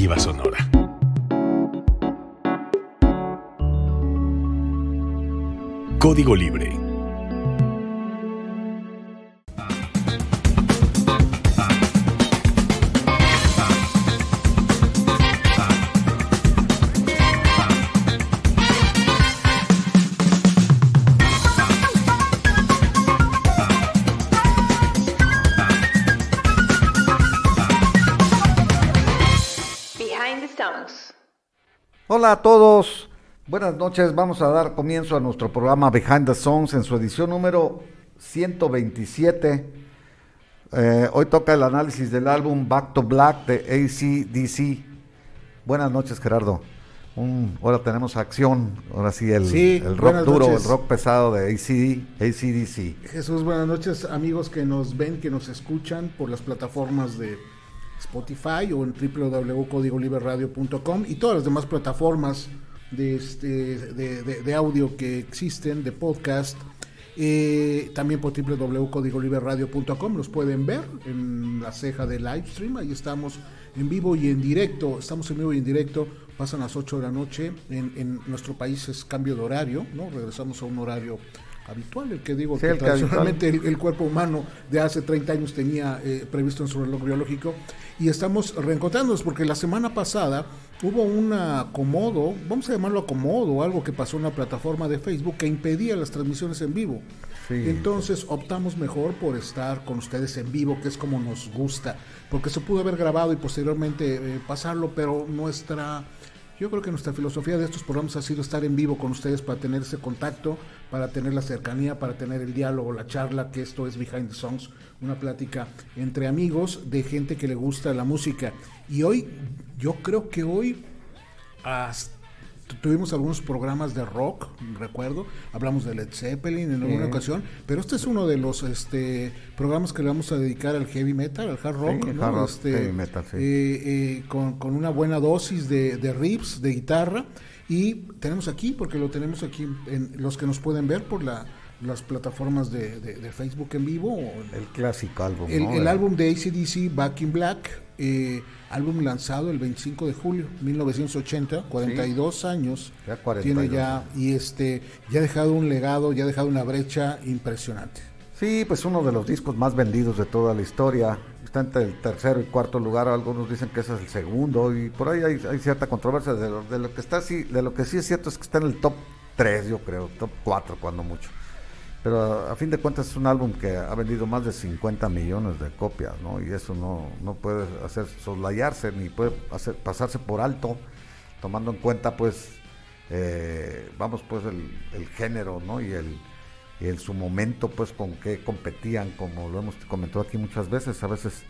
alternativa sonora. Código Libre Hola a todos, buenas noches. Vamos a dar comienzo a nuestro programa Behind the Songs en su edición número 127. Eh, hoy toca el análisis del álbum Back to Black de ACDC. Buenas noches, Gerardo. ahora tenemos acción, ahora sí, el, el rock duro, el rock pesado de ACDC. Jesús, buenas noches, amigos que nos ven, que nos escuchan por las plataformas de Spotify o en www.codigoliberradio.com y todas las demás plataformas de, este, de, audio que existen, de podcast. Eh, también por www.codigoliberradio.com los pueden ver en la ceja de live stream. Ahí estamos en vivo y en directo. Estamos en vivo y en directo. Pasan las 8 de la noche. En, en nuestro país es cambio de horario, ¿no? Regresamos a un horario habitual, el que digo que tradicionalmente el, cuerpo humano de hace 30 años tenía eh, previsto en su reloj biológico. Y estamos reencontrándonos porque la semana pasada hubo un acomodo, vamos a llamarlo acomodo, algo que pasó en la plataforma de Facebook que impedía las transmisiones en vivo. Entonces optamos mejor por estar con ustedes en vivo, que es como nos gusta, porque se pudo haber grabado y posteriormente eh, pasarlo, pero nuestra yo creo que nuestra filosofía de estos programas ha sido estar en vivo con ustedes para tener ese contacto, para tener la cercanía, para tener el diálogo, la charla, que esto es Behind the Songs, una plática entre amigos de gente que le gusta la música. Y hoy, yo creo que hoy, hasta tuvimos algunos programas de rock, recuerdo, hablamos de Led Zeppelin en alguna ocasión, pero este es uno de los este programas que le vamos a dedicar al heavy metal, al hard rock, este, heavy metal, eh, eh, con, una buena dosis de, de riffs, de guitarra, y tenemos aquí, porque lo tenemos aquí en los que nos pueden ver por la las plataformas de, Facebook en vivo. el clásico álbum. El, álbum de ACDC, Back in Black, eh, álbum lanzado el 25 de julio 1980, 42 años. Ya 42 tiene ya, y este, ya ha dejado un legado, ya ha dejado una brecha impresionante. Sí, pues uno de los discos más vendidos de toda la historia. Está entre el tercero y cuarto lugar. Algunos dicen que ese es el segundo. Y por ahí hay, cierta controversia. De lo, de lo, que está sí, de lo que sí es cierto es que está en el top 3, yo creo, top 4 cuando mucho. Pero a, fin de cuentas es un álbum que ha vendido más de 50 millones de copias, ¿no? Y eso no, no puede hacer soslayarse ni puede hacer, pasarse por alto, tomando en cuenta, pues, eh, vamos, pues, el, género, ¿no? Y el, y en su momento, pues, con qué competían, como lo hemos comentado aquí muchas veces, a veces,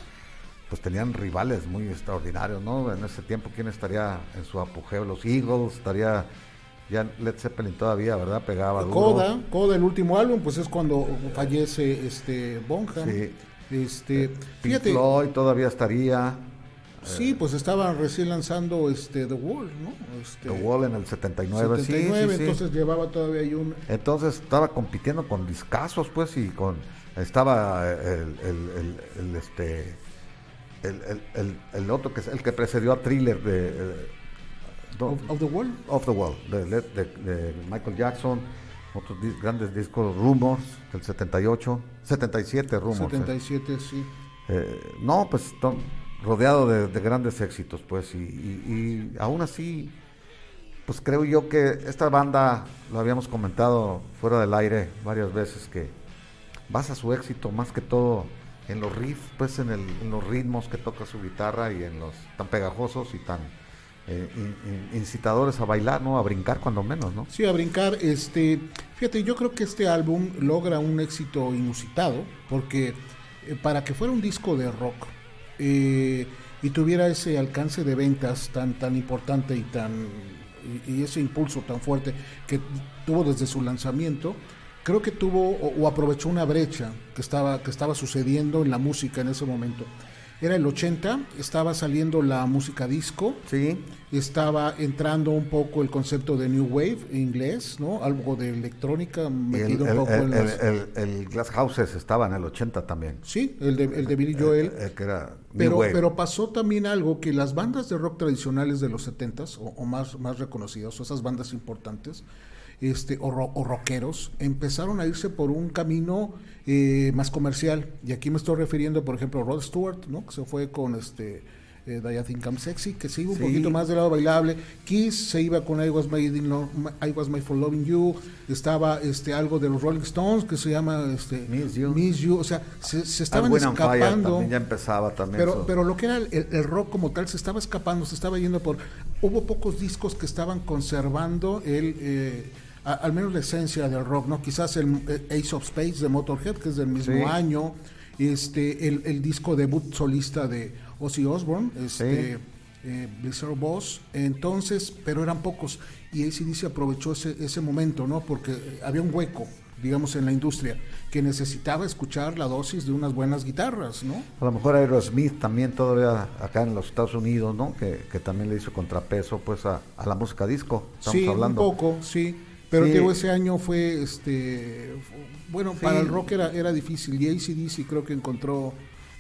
pues, tenían rivales muy extraordinarios, ¿no? En ese tiempo, ¿quién estaría en su apogeo? Los Eagles, estaría ya Led Zeppelin todavía, ¿verdad? Pegaba duro. Coda, Coda, el último álbum, pues es cuando fallece este Bonham. Sí. Este, eh, fíjate, Floyd todavía estaría. Sí, pues estaba recién lanzando este The Wall, ¿no? Este, The Wall en el 79, 79 sí, entonces llevaba todavía ahí un... Entonces estaba compitiendo con discasos, pues, y con... Estaba el, el, el, este... El, el, otro que es el que precedió a Thriller de of, the Wall. Of the Wall, de, Michael Jackson, otros grandes discos, Rumors, del 78, 77 Rumors. 77, sí. Eh, no, pues rodeado de, grandes éxitos, pues, y, y, aún así, pues creo yo que esta banda, lo habíamos comentado fuera del aire varias veces, que basa su éxito más que todo en los riffs, pues en, el, en los ritmos que toca su guitarra y en los tan pegajosos y tan eh, incitadores a bailar, ¿no? A brincar cuando menos, ¿no? Sí, a brincar. Este, fíjate, yo creo que este álbum logra un éxito inusitado, porque eh, para que fuera un disco de rock eh, y tuviera ese alcance de ventas tan, tan importante y tan y, ese impulso tan fuerte que tuvo desde su lanzamiento, creo que tuvo o, o aprovechó una brecha que estaba, que estaba sucediendo en la música en ese momento era el 80, estaba saliendo la música disco, Sí. estaba entrando un poco el concepto de New Wave en inglés, ¿no? Algo de electrónica metido el, un poco el- en el- las... el- Glass Houses estaba en el 80 también. Sí, el de, el de Billy Joel. Que era New Pero, Wave. pero pasó también algo que las bandas de rock tradicionales de los 70s, o, o más, más reconocidas, o esas bandas importantes, este, o, ro- o rockeros, empezaron a irse por un camino eh, más comercial. Y aquí me estoy refiriendo, por ejemplo, a Rod Stewart, ¿no? que se fue con este eh, I'm Sexy, que se iba un Sí. poquito más del lado bailable. Kiss se iba con I Was Made, in Lo- I Was Made for Loving You. Estaba este, algo de los Rolling Stones que se llama este, Miss You. Miss You. O sea, se, se estaban escapando. también ya empezaba también. Pero, eso. pero lo que era el, el rock como tal se estaba escapando, se estaba yendo por... Hubo pocos discos que estaban conservando el... eh, a- al menos la esencia del rock, ¿no? Quizás el eh, Ace of Spades de Motorhead, que es del mismo Sí. año, este, el, el disco debut solista de Ozzy Osbourne, este, eh, Blizzard Boss, entonces, pero eran pocos, y ACDC aprovechó ese, ese momento, ¿no? Porque eh, había un hueco, digamos, en la industria, que necesitaba escuchar la dosis de unas buenas guitarras, ¿no? A lo mejor Aerosmith también todavía acá en los Estados Unidos, ¿no? Que, que también le hizo contrapeso pues a, a la música disco. Estamos sí, hablando. un poco, sí. Pero Sí. digo, ese año fue, este, bueno, Sí. para el rock era, era difícil. Y ACDC creo que encontró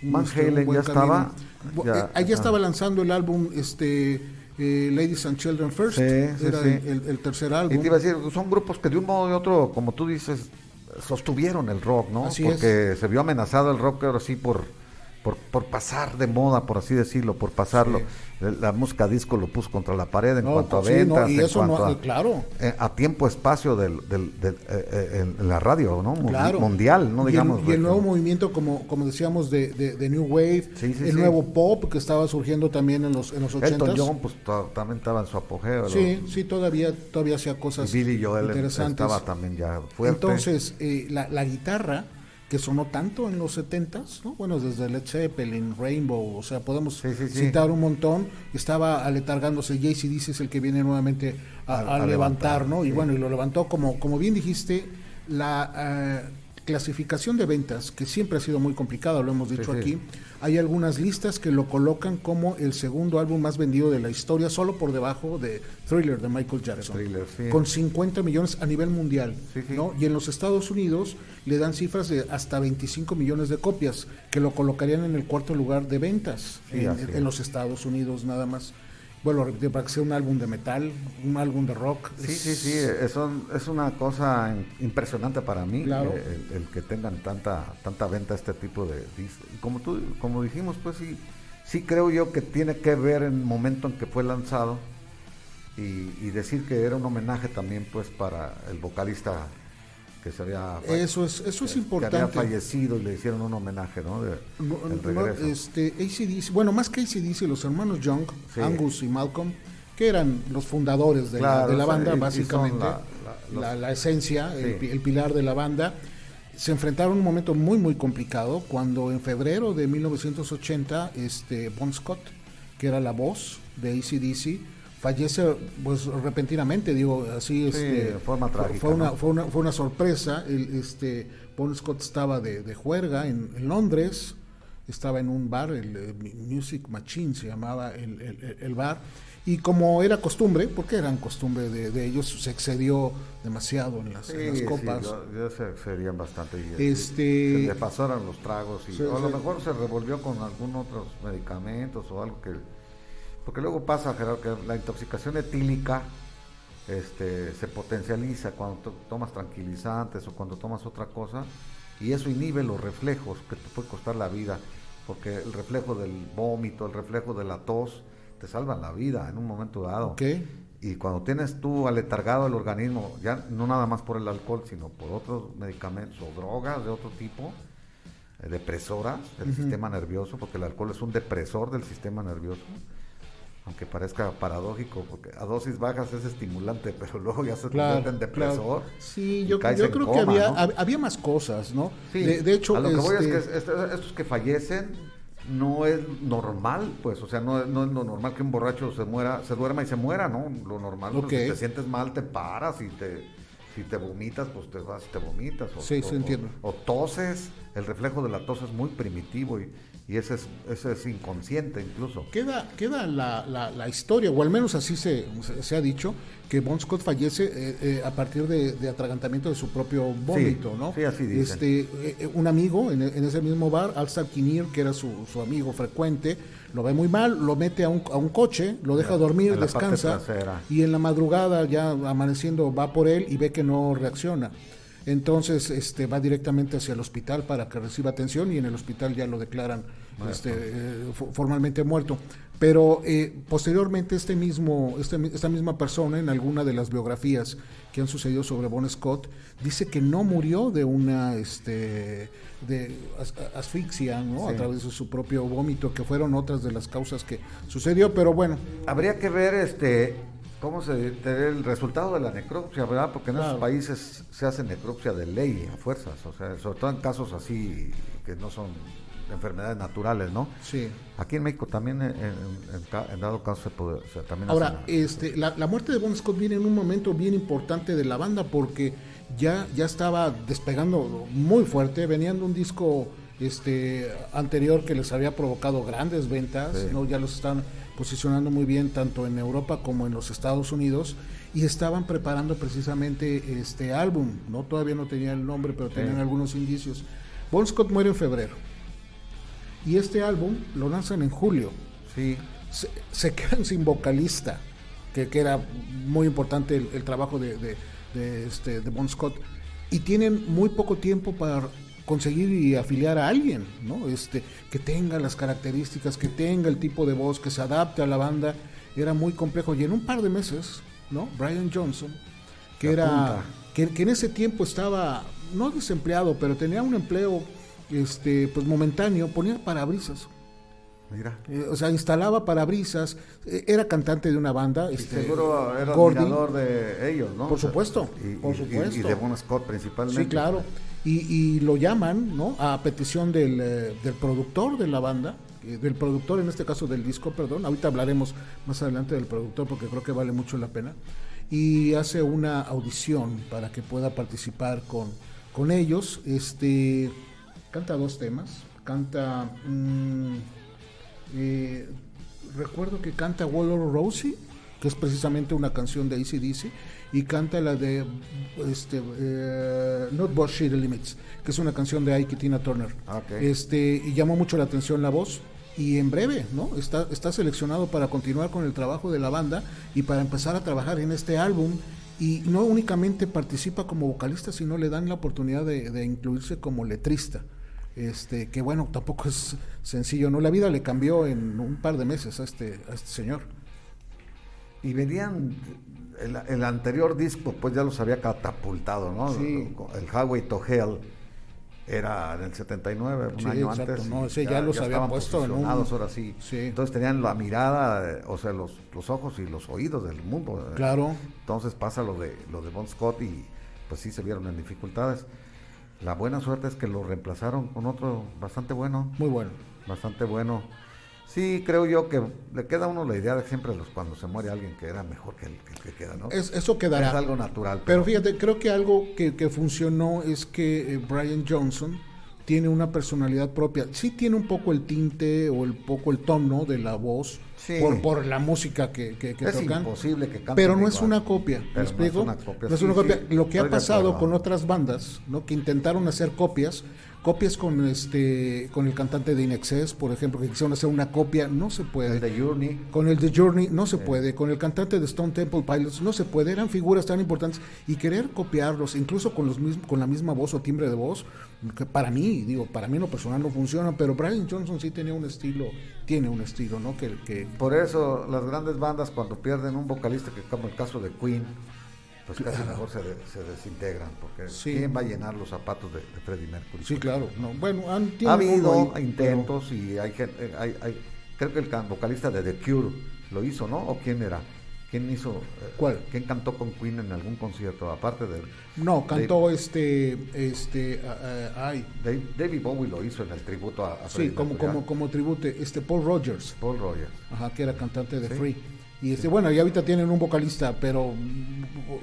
un, Van este, un Halen buen ya estaba, Bu- ya, eh, ajá. estaba lanzando el álbum, este, eh, Ladies and Children First. Sí, era. El, el- el tercer Y álbum. te iba a decir, son grupos que de un modo u otro, como tú dices, sostuvieron el rock, ¿no? Así Porque se vio amenazado el rock ahora sí por, por, por pasar de moda, por así decirlo, por pasarlo. La música disco lo puso contra la pared en No, cuanto a sí, no, ventas, y en eso no- cuanto a, claro. eh, a tiempo, espacio del, del, del- eh, eh, en, la radio, ¿no? Claro. Mundial, no Y el- digamos. Y el, nuevo movimiento, como, como decíamos, de, de- de New Wave, Sí, sí, el sí. nuevo pop que estaba surgiendo también en los, en los 80 Elton John, pues también estaba en su apogeo. Sí, ¿no? sí, todavía, todavía hacía cosas Y Billy Joel interesantes. estaba también ya fuerte. Entonces, eh, la, la guitarra que sonó tanto en los 70s, ¿no? Bueno, desde Led Zeppelin, Rainbow, o sea, podemos Sí, sí, sí. citar un montón, estaba aletargándose, JCDC es el que viene nuevamente a, A- a a levantar, levantar, ¿no? Y bueno, y lo levantó como, como bien dijiste, la eh, clasificación de ventas, que siempre ha sido muy complicada, lo hemos dicho sí. aquí, hay algunas listas que lo colocan como el segundo álbum más vendido de la historia, solo por debajo de Thriller de Michael Jackson Thriller, sí. con 50 millones a nivel mundial. ¿no? Y en los Estados Unidos le dan cifras de hasta 25 millones de copias, que lo colocarían en el cuarto lugar de ventas en, los Estados Unidos nada más. Bueno, de- para que sea un álbum de metal, un álbum de rock. Sí, es- sí, sí, eso es una cosa impresionante para mí, Claro. eh, el, el que tengan tanta tanta venta este tipo de discos. Como tú, como dijimos, pues sí, sí creo yo que tiene que ver en el momento en que fue lanzado y, y decir que era un homenaje también, pues, para el vocalista que se había Eso es, eso es que- que había importante. fallecido y le hicieron un homenaje, ¿no? De, No, este, AC/DC, bueno, más que ACDC, los hermanos Young, Sí. Angus y Malcolm, que eran los fundadores de, la, Claro, de la o sea, banda, básicamente, la- la, la- los- la esencia, Sí. el pilar de la banda, se enfrentaron a un momento muy, muy complicado cuando en febrero de 1980, este, Bon Scott, que era la voz de ACDC, fallece pues repentinamente, digo, así Sí, este, forma fue- trágica, Fue una, ¿no? fue una, fue una sorpresa. El, este, Bon Scott estaba de, de juerga en, en Londres, estaba en un bar, el, eh, Music Machine se llamaba el, el- el bar, y como era costumbre, porque eran costumbre de, de ellos, se excedió demasiado en las, en las Sí, copas. sí, yo se serían bastante. y- Este- Se le pasaron los tragos y o a lo mejor se revolvió con algún otros medicamentos o algo que. Porque luego pasa, Gerardo, que la intoxicación etílica este, se potencializa cuando to- tomas tranquilizantes o cuando tomas otra cosa y eso inhibe los reflejos que te puede costar la vida. Porque el reflejo del vómito, el reflejo de la tos, te salvan la vida en un momento dado. Ok. Y cuando tienes tú aletargado el organismo, ya no nada más por el alcohol, sino por otros medicamentos o drogas de otro tipo, eh, depresoras del sistema nervioso, porque el alcohol es un depresor del sistema nervioso, aunque parezca paradójico, porque a dosis bajas es estimulante, pero luego ya se Claro, convierte en depresor. claro. Sí, yo, yo creo que había, había más cosas, ¿no? Sí, de, de hecho, a lo que voy es que es- este- estos que fallecen no es normal, pues, o sea, no, es- no es lo normal que un borracho se muera, se duerma y se muera, ¿no? Lo normal, pues, Ok. si te sientes mal, te paras y te, si te vomitas, pues te vas y te vomitas. O, Sí, o- sí, entiendo. O, o toses el reflejo de la tos es muy primitivo y, y ese, es, es inconsciente incluso. Queda, queda la, la, la historia, o al menos así se, se, ha dicho, que Bon Scott fallece eh, eh, a partir de, de, atragantamiento de su propio vómito, sí, ¿no? Sí, así dicen. Este, eh, un amigo en, en, ese mismo bar, Al Kinir, que era su, su, amigo frecuente, lo ve muy mal, lo mete a un, a un coche, lo deja dormir, descansa, y en la madrugada, ya amaneciendo, va por él y ve que no reacciona. Entonces este, va directamente hacia el hospital para que reciba atención y en el hospital ya lo declaran este, eh, formalmente muerto. Pero eh, posteriormente este mismo, este, esta misma persona en alguna de las biografías que han sucedido sobre Bon Scott dice que no murió de una este, de as, asfixia ¿no? Sí. a través de su propio vómito, que fueron otras de las causas que sucedió, pero bueno. Habría que ver este cómo se el resultado de la necropsia, ¿verdad? Porque en Claro. esos países se hace necropsia de ley a fuerzas, o sea, sobre todo en casos así que no son enfermedades naturales, ¿no? Sí. Aquí en México también, en, dado caso, se puede, o sea, también Ahora, este, la, la muerte de Bon Scott viene en un momento bien importante de la banda porque ya, ya estaba despegando muy fuerte, venían de un disco este, anterior que les había provocado grandes ventas, Sí. ¿no? ya los están posicionando muy bien tanto en Europa como en los Estados Unidos y estaban preparando precisamente este álbum, no todavía no tenía el nombre, pero tenían algunos indicios. Bon Scott muere en febrero. Y este álbum lo lanzan en julio. Sí, se, se quedan sin vocalista, que, que era muy importante el, el trabajo de, de, de este, de Bon Scott, y tienen muy poco tiempo para conseguir y afiliar a alguien, ¿no? Este, que tenga las características, que tenga el tipo de voz, que se adapte a la banda, era muy complejo. Y en un par de meses, ¿no? Brian Johnson, que era, que, que en ese tiempo estaba, no desempleado, pero tenía un empleo, este, pues momentáneo, ponía parabrisas. mira. Eh, o sea, instalaba parabrisas, eh, era cantante de una banda. Este, seguro era Gordy. admirador de ellos, ¿no? Por O sea, supuesto, y, por y- supuesto. Y, de Bon Scott principalmente. Sí, claro. Y, lo llaman, ¿no? A petición del, eh, del productor de la banda, eh, del productor en este caso del disco, perdón. Ahorita hablaremos más adelante del productor porque creo que vale mucho la pena. Y hace una audición para que pueda participar con, con ellos. Este canta dos temas. Canta. mm, eh, recuerdo que canta Waller Rosie, que es precisamente una canción de ACDC, y canta la de este, eh, Not Bullshit Limits, que es una canción de Ike y Tina Turner. Ah. Este, y llamó mucho la atención la voz. Y en breve, ¿no? Está, está seleccionado para continuar con el trabajo de la banda y para empezar a trabajar en este álbum. Y no únicamente participa como vocalista, sino le dan la oportunidad de, de incluirse como letrista. Este, que bueno, tampoco es sencillo, ¿no? La vida le cambió en un par de meses a este, a este señor. Y venían, el, el anterior disco pues ya los había catapultado, ¿no? Sí. El Highway to Hell era en el 79, un Sí, año exacto, antes. no, ese ya los había estaban puesto en un- posicionados, ahora sí. Sí. Entonces tenían la mirada, o sea, los, los ojos y los oídos del mundo. Claro. Entonces pasa lo de, lo de Bon Scott y pues sí se vieron en dificultades. La buena suerte es que lo reemplazaron con otro bastante bueno Muy bueno. bastante bueno. Sí, creo yo que le queda a uno la idea de siempre los, cuando se muere alguien que era mejor que el que, el que queda, ¿no? Es, eso quedará. Es algo natural. Pero fíjate, creo que algo que, que funcionó es que eh, Brian Johnson tiene una personalidad propia. Sí tiene un poco el tinte o el poco el tono de la voz Sí. por, por la música que, que, que es tocan. imposible que canten Pero no es una copia, ¿me Pero no es explico? una copia, No es una sí, copia. Lo que ha pasado con otras bandas, ¿no? Que intentaron hacer copias, copias con este con el cantante de Inexcess, por ejemplo, que quisieron hacer una copia, no se puede. El de Journey. Con el de Journey no se puede, con el cantante de Stone Temple Pilots no se puede, eran figuras tan importantes y querer copiarlos, incluso con los mismos, con la misma voz o timbre de voz, que para mí, digo, para mí en lo personal no funciona, pero Brian Johnson sí tenía un estilo, tiene un estilo, ¿no? Que, que Por eso las grandes bandas cuando pierden un vocalista, que como el caso de Queen, pues casi mejor se, de- se desintegran, porque Sí. ¿quién va a llenar los zapatos de, de Freddie Mercury? sí, claro, no, bueno, han, Ha habido ahí, intentos y hay, eh, hay, hay- creo que el vocalista de The Cure lo hizo, ¿no? ¿O quién era? ¿Quién hizo? eh, ¿Cuál? ¿Quién cantó con Queen en algún concierto? Aparte de... no, cantó este, este, ah, ay, Dave- David Bowie lo hizo en el tributo a, a sí, Freddie como, Mercury, como, como tribute, este Paul Rogers, Paul Rogers. Ajá, que era cantante de Sí. Free. Y este, bueno, y ahorita tienen un vocalista, pero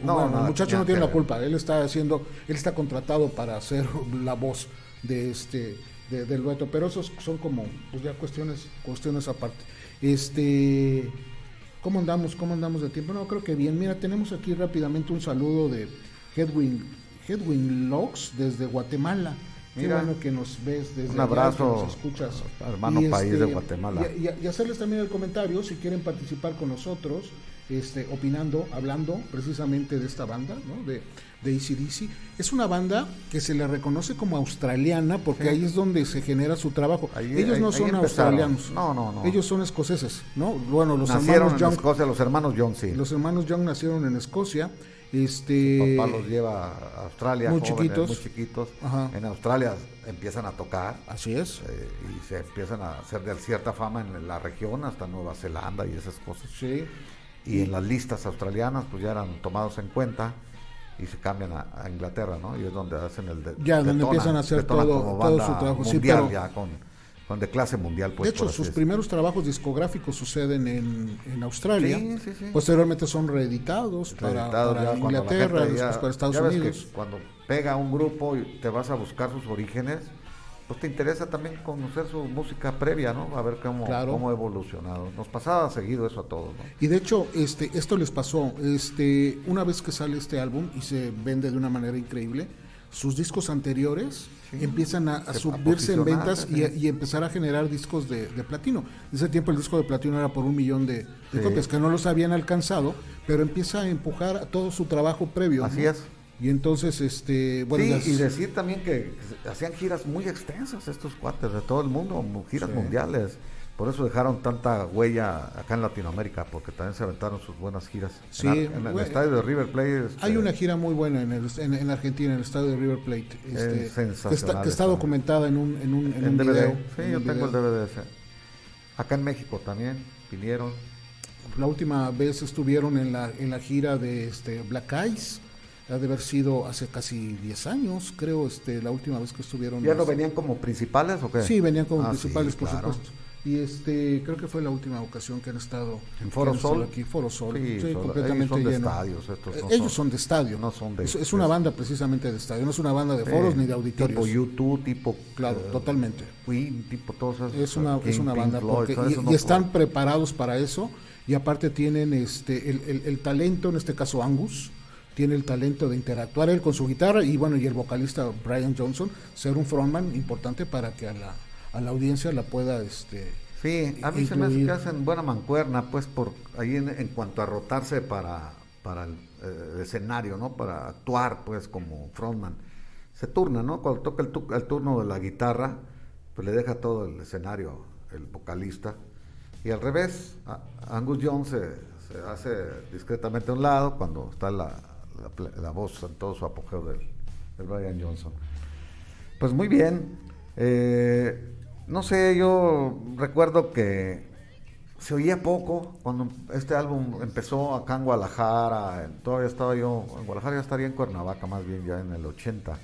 No, bueno, no, el muchacho no tiene la culpa. Él está haciendo, él está contratado para hacer la voz de este de- del dueto, pero esos son como pues ya cuestiones cuestiones aparte. Este ¿Cómo andamos? ¿Cómo andamos de tiempo? No, creo que bien. Mira, tenemos aquí rápidamente un saludo de Hedwin, Hedwin Logs desde Guatemala. Qué Mira. bueno que nos ves desde Un allá, abrazo, que nos escuchas. hermano país de Guatemala. Y, y- y hacerles también el comentario si quieren participar con nosotros, este, opinando, hablando precisamente de esta banda, ¿no? De, de ACDC. Es una banda que se le reconoce como australiana porque Sí. ahí es donde se genera su trabajo. Ahí- Ellos ahí- no son australianos. No, no, no. Ellos son escoceses, ¿no? Bueno, los Nacieron hermanos en Young, Escocia, los hermanos John, sí. los hermanos Young nacieron en Escocia. Este Papá los lleva a Australia, muy jóvenes, chiquitos. muy chiquitos. Ajá. En Australia empiezan a tocar Así es. eh, y se empiezan a hacer de cierta fama en la región, hasta Nueva Zelanda y esas cosas. Sí. Y en las listas australianas, pues ya eran tomados en cuenta y se cambian a, a Inglaterra, ¿no? Y es donde hacen el de, Ya, donde empiezan a hacer todo- su trabajo, sí, mundial pero- ya con, de clase mundial, pues. de hecho, sus primeros trabajos discográficos suceden en, en Australia. Sí, sí, sí. Posteriormente son reeditados para, Reeditados para Inglaterra, gente ya- después para Estados ya ves que Unidos. cuando pega un grupo y te vas a buscar sus orígenes, pues te interesa también conocer su música previa, ¿no? A ver cómo, Claro. cómo ha evolucionado. Nos pasaba seguido eso a todos, ¿no? Y de hecho, este, esto les pasó, este, una vez que sale este álbum y se vende de una manera increíble, sus discos anteriores empiezan a, a Se- a subirse en ventas y, empezar a generar discos de, de platino. En ese tiempo el disco de platino era por un millón de, de Sí. copias que no los habían alcanzado, pero empieza a empujar todo su trabajo previo. Así ¿no? es. Y entonces, este, bueno, sí, las- y decir también que hacían giras muy extensas estos cuates de todo el mundo, mu- giras mundiales. Por eso dejaron tanta huella acá en Latinoamérica, porque también se aventaron sus buenas giras. Sí, en, el estadio de River Plate. este, Hay una gira muy buena en, el- en, en Argentina, en el estadio de River Plate, este, que, está, sensacional que está documentada en un, en un, en un DVD. video. Sí, yo tengo el. DVD ese. Acá en México también vinieron. La última vez estuvieron en la, en la gira de este, Black Eyes, ha de haber sido hace casi 10 años, creo, este, la última vez que estuvieron. ¿Ya no este, venían como principales o qué? Sí, venían como Ah, principales, sí, por claro. supuesto. Y este, creo que fue la última ocasión que han estado ¿En Foro Sol? Aquí, Foro Sol, Sí, sí, completamente ellos son de lleno. estadios, estos no Eh, Ellos son- son de estadio. no son de- es, es una de- banda precisamente de estadio, no es una banda de foros ni de auditorios. Tipo YouTube, tipo. Claro, eh, totalmente. Queen, tipo esos. Es una, King, es una Pink banda Floyd, porque, todo y, están preparados para eso y aparte tienen este el, el- el talento, en este caso Angus, tiene el talento de interactuar él con su guitarra y bueno, y el vocalista Brian Johnson, ser un frontman importante para que a la, a la audiencia la pueda este Sí, a mí se me hace que hacen buena mancuerna, pues, por ahí en, en cuanto a rotarse para, para el, eh, escenario, ¿no? Para actuar, pues, como frontman. Se turna, ¿no? Cuando toca el, tu- el turno de la guitarra, pues le deja todo el escenario el vocalista. Y al revés, a- Angus Young se, se hace discretamente a un lado cuando está la, la voz en todo su apogeo del, del Brian Johnson. Pues muy bien. Eh, no sé, yo recuerdo que se oía poco cuando este álbum empezó acá en Guadalajara. Todavía estaba yo, en Guadalajara ya estaría en Cuernavaca, más bien ya en el 80.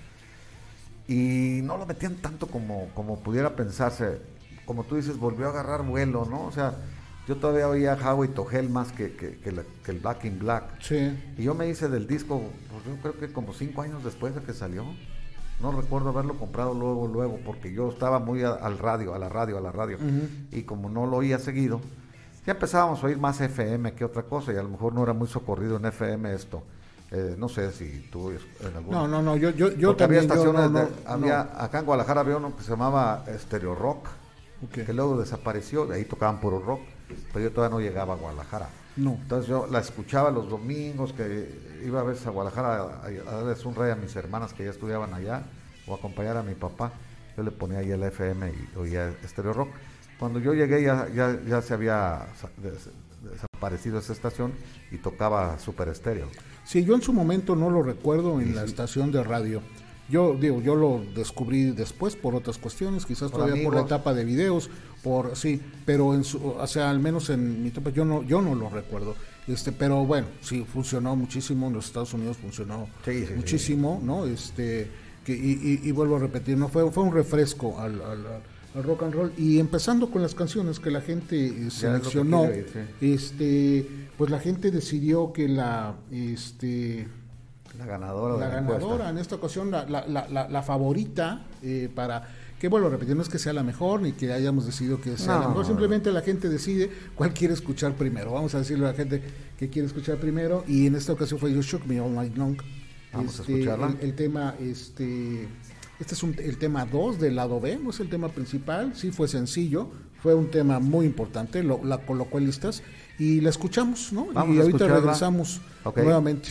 Y no lo metían tanto como, como pudiera pensarse. Como tú dices, volvió a agarrar vuelo, ¿no? O sea, yo todavía oía Howie to Hell más que, que, que la- que el Black in Black. sí, Y yo me hice del disco, pues yo creo que como cinco años después de que salió. No recuerdo haberlo comprado luego, luego, porque yo estaba muy a- al radio, a la radio, a la radio. Y como no lo oía seguido, ya empezábamos a oír más FM que otra cosa, y a lo mejor no era muy socorrido en FM esto. Eh, no sé si tú en algún... no, no, no, yo yo yo había también yo estaciones, no, de- no, había, no. acá en Guadalajara había uno que se llamaba Stereo Rock, que luego desapareció, de ahí tocaban puro rock, pero yo todavía no llegaba a Guadalajara. No. Entonces yo la escuchaba los domingos, que iba a veces a Guadalajara a, a darles un rey a mis hermanas que ya estudiaban allá, o acompañar a mi papá. Yo le ponía ahí el FM y oía Stereo Rock. Cuando yo llegué ya, ya, ya se había sa- des- desaparecido esa estación y tocaba Super Estéreo. Sí, yo en su momento no lo recuerdo en la estación de radio. Yo digo, yo lo descubrí después por otras cuestiones, quizás Por todavía por la etapa de videos, por sí, pero en su, o sea, al menos en mi etapa yo no, yo no lo recuerdo. Este, pero bueno, sí funcionó muchísimo en los Estados Unidos funcionó Sí, sí, muchísimo, ¿no? Este, que, y, y- y vuelvo a repetir, no fue, fue un refresco al, al- al rock and roll y empezando con las canciones que la gente eh, seleccionó, este, pues la gente decidió que la, este, La ganadora. La de la ganadora, encuesta. en esta ocasión, la, la- la- la- la favorita eh, para... Que vuelvo a repetir, no es que sea la mejor ni que hayamos decidido que sea No, la mejor, simplemente la gente decide cuál quiere escuchar primero. Vamos a decirle a la gente que quiere escuchar primero y en esta ocasión fue You Shook Me All Night Long. Vamos a Este, escucharla. El, el tema, este, este es un- el tema 2 del lado B, no es el tema principal, sí fue sencillo, fue un tema muy importante, lo, la colocó en listas y la escuchamos, ¿no? Vamos y a ahorita escucharla. regresamos nuevamente.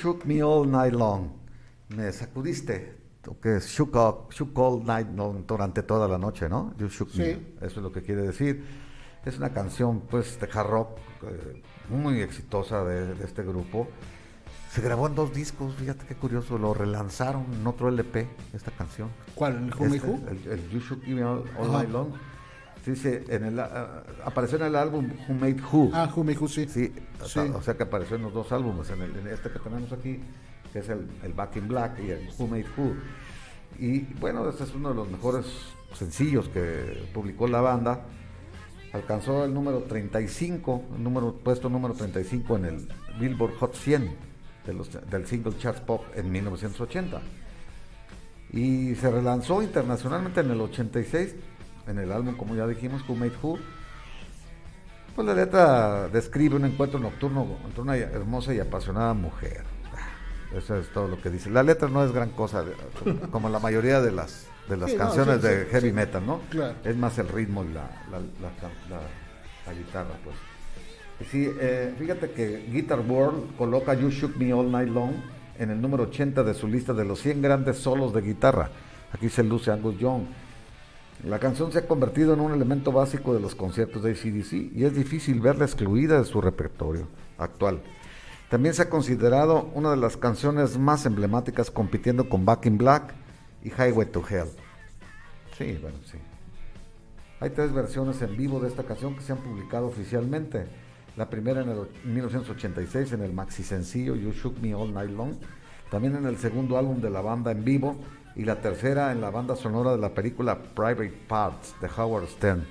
Shook me all night long. Me sacudiste. Que shook, up- shook all night long durante toda la noche, ¿no? You shook me. Sí. Eso es lo que quiere decir. Es una canción, pues, de hard rock eh, muy exitosa de, de este grupo. Se grabó en dos discos, fíjate qué curioso. Lo relanzaron en otro LP, esta canción. ¿Cuál? ¿El Who Me Este, Who? El, el You Shook Me All, All. Night Long. Sí, sí, en el, ah, apareció en el álbum Who Made Who. Ah, Who Me Who, sí. Sí, Sí. o sea que apareció en los dos álbumes, en, el, en este que tenemos aquí, que es el, el Back in Black y el Who Made Who. Y bueno, este es uno de los mejores sencillos que publicó la banda. Alcanzó el número 35, el número, puesto número 35 en el Billboard Hot 100 de los- del single Charts Pop en 1980. Y se relanzó internacionalmente en el 86, en el álbum, como ya dijimos, Who Made Who. Pues la letra describe un encuentro nocturno entre una hermosa y apasionada mujer. Eso es todo lo que dice. La letra no es gran cosa, como- la mayoría de las de las Sí, no, canciones sí, de sí, heavy metal, ¿no? Claro. Es más el ritmo y la, la, la la- guitarra, pues. Sí, eh, fíjate que Guitar World coloca You Shook Me All Night Long en el número 80 de su lista de los 100 grandes solos de guitarra. Aquí se luce Angus Young. La canción se ha convertido en un elemento básico de los conciertos de ACDC y es difícil verla excluida de su repertorio actual. También se ha considerado una de las canciones más emblemáticas compitiendo con Back in Black y Highway to Hell. Sí, bueno, sí. Hay tres versiones en vivo de esta canción que se han publicado oficialmente. La primera en el och- 1986 en el maxi sencillo You Shook Me All Night Long. También en el segundo álbum de la banda en vivo. Y la tercera en la banda sonora de la película Private Parts de Howard Stern.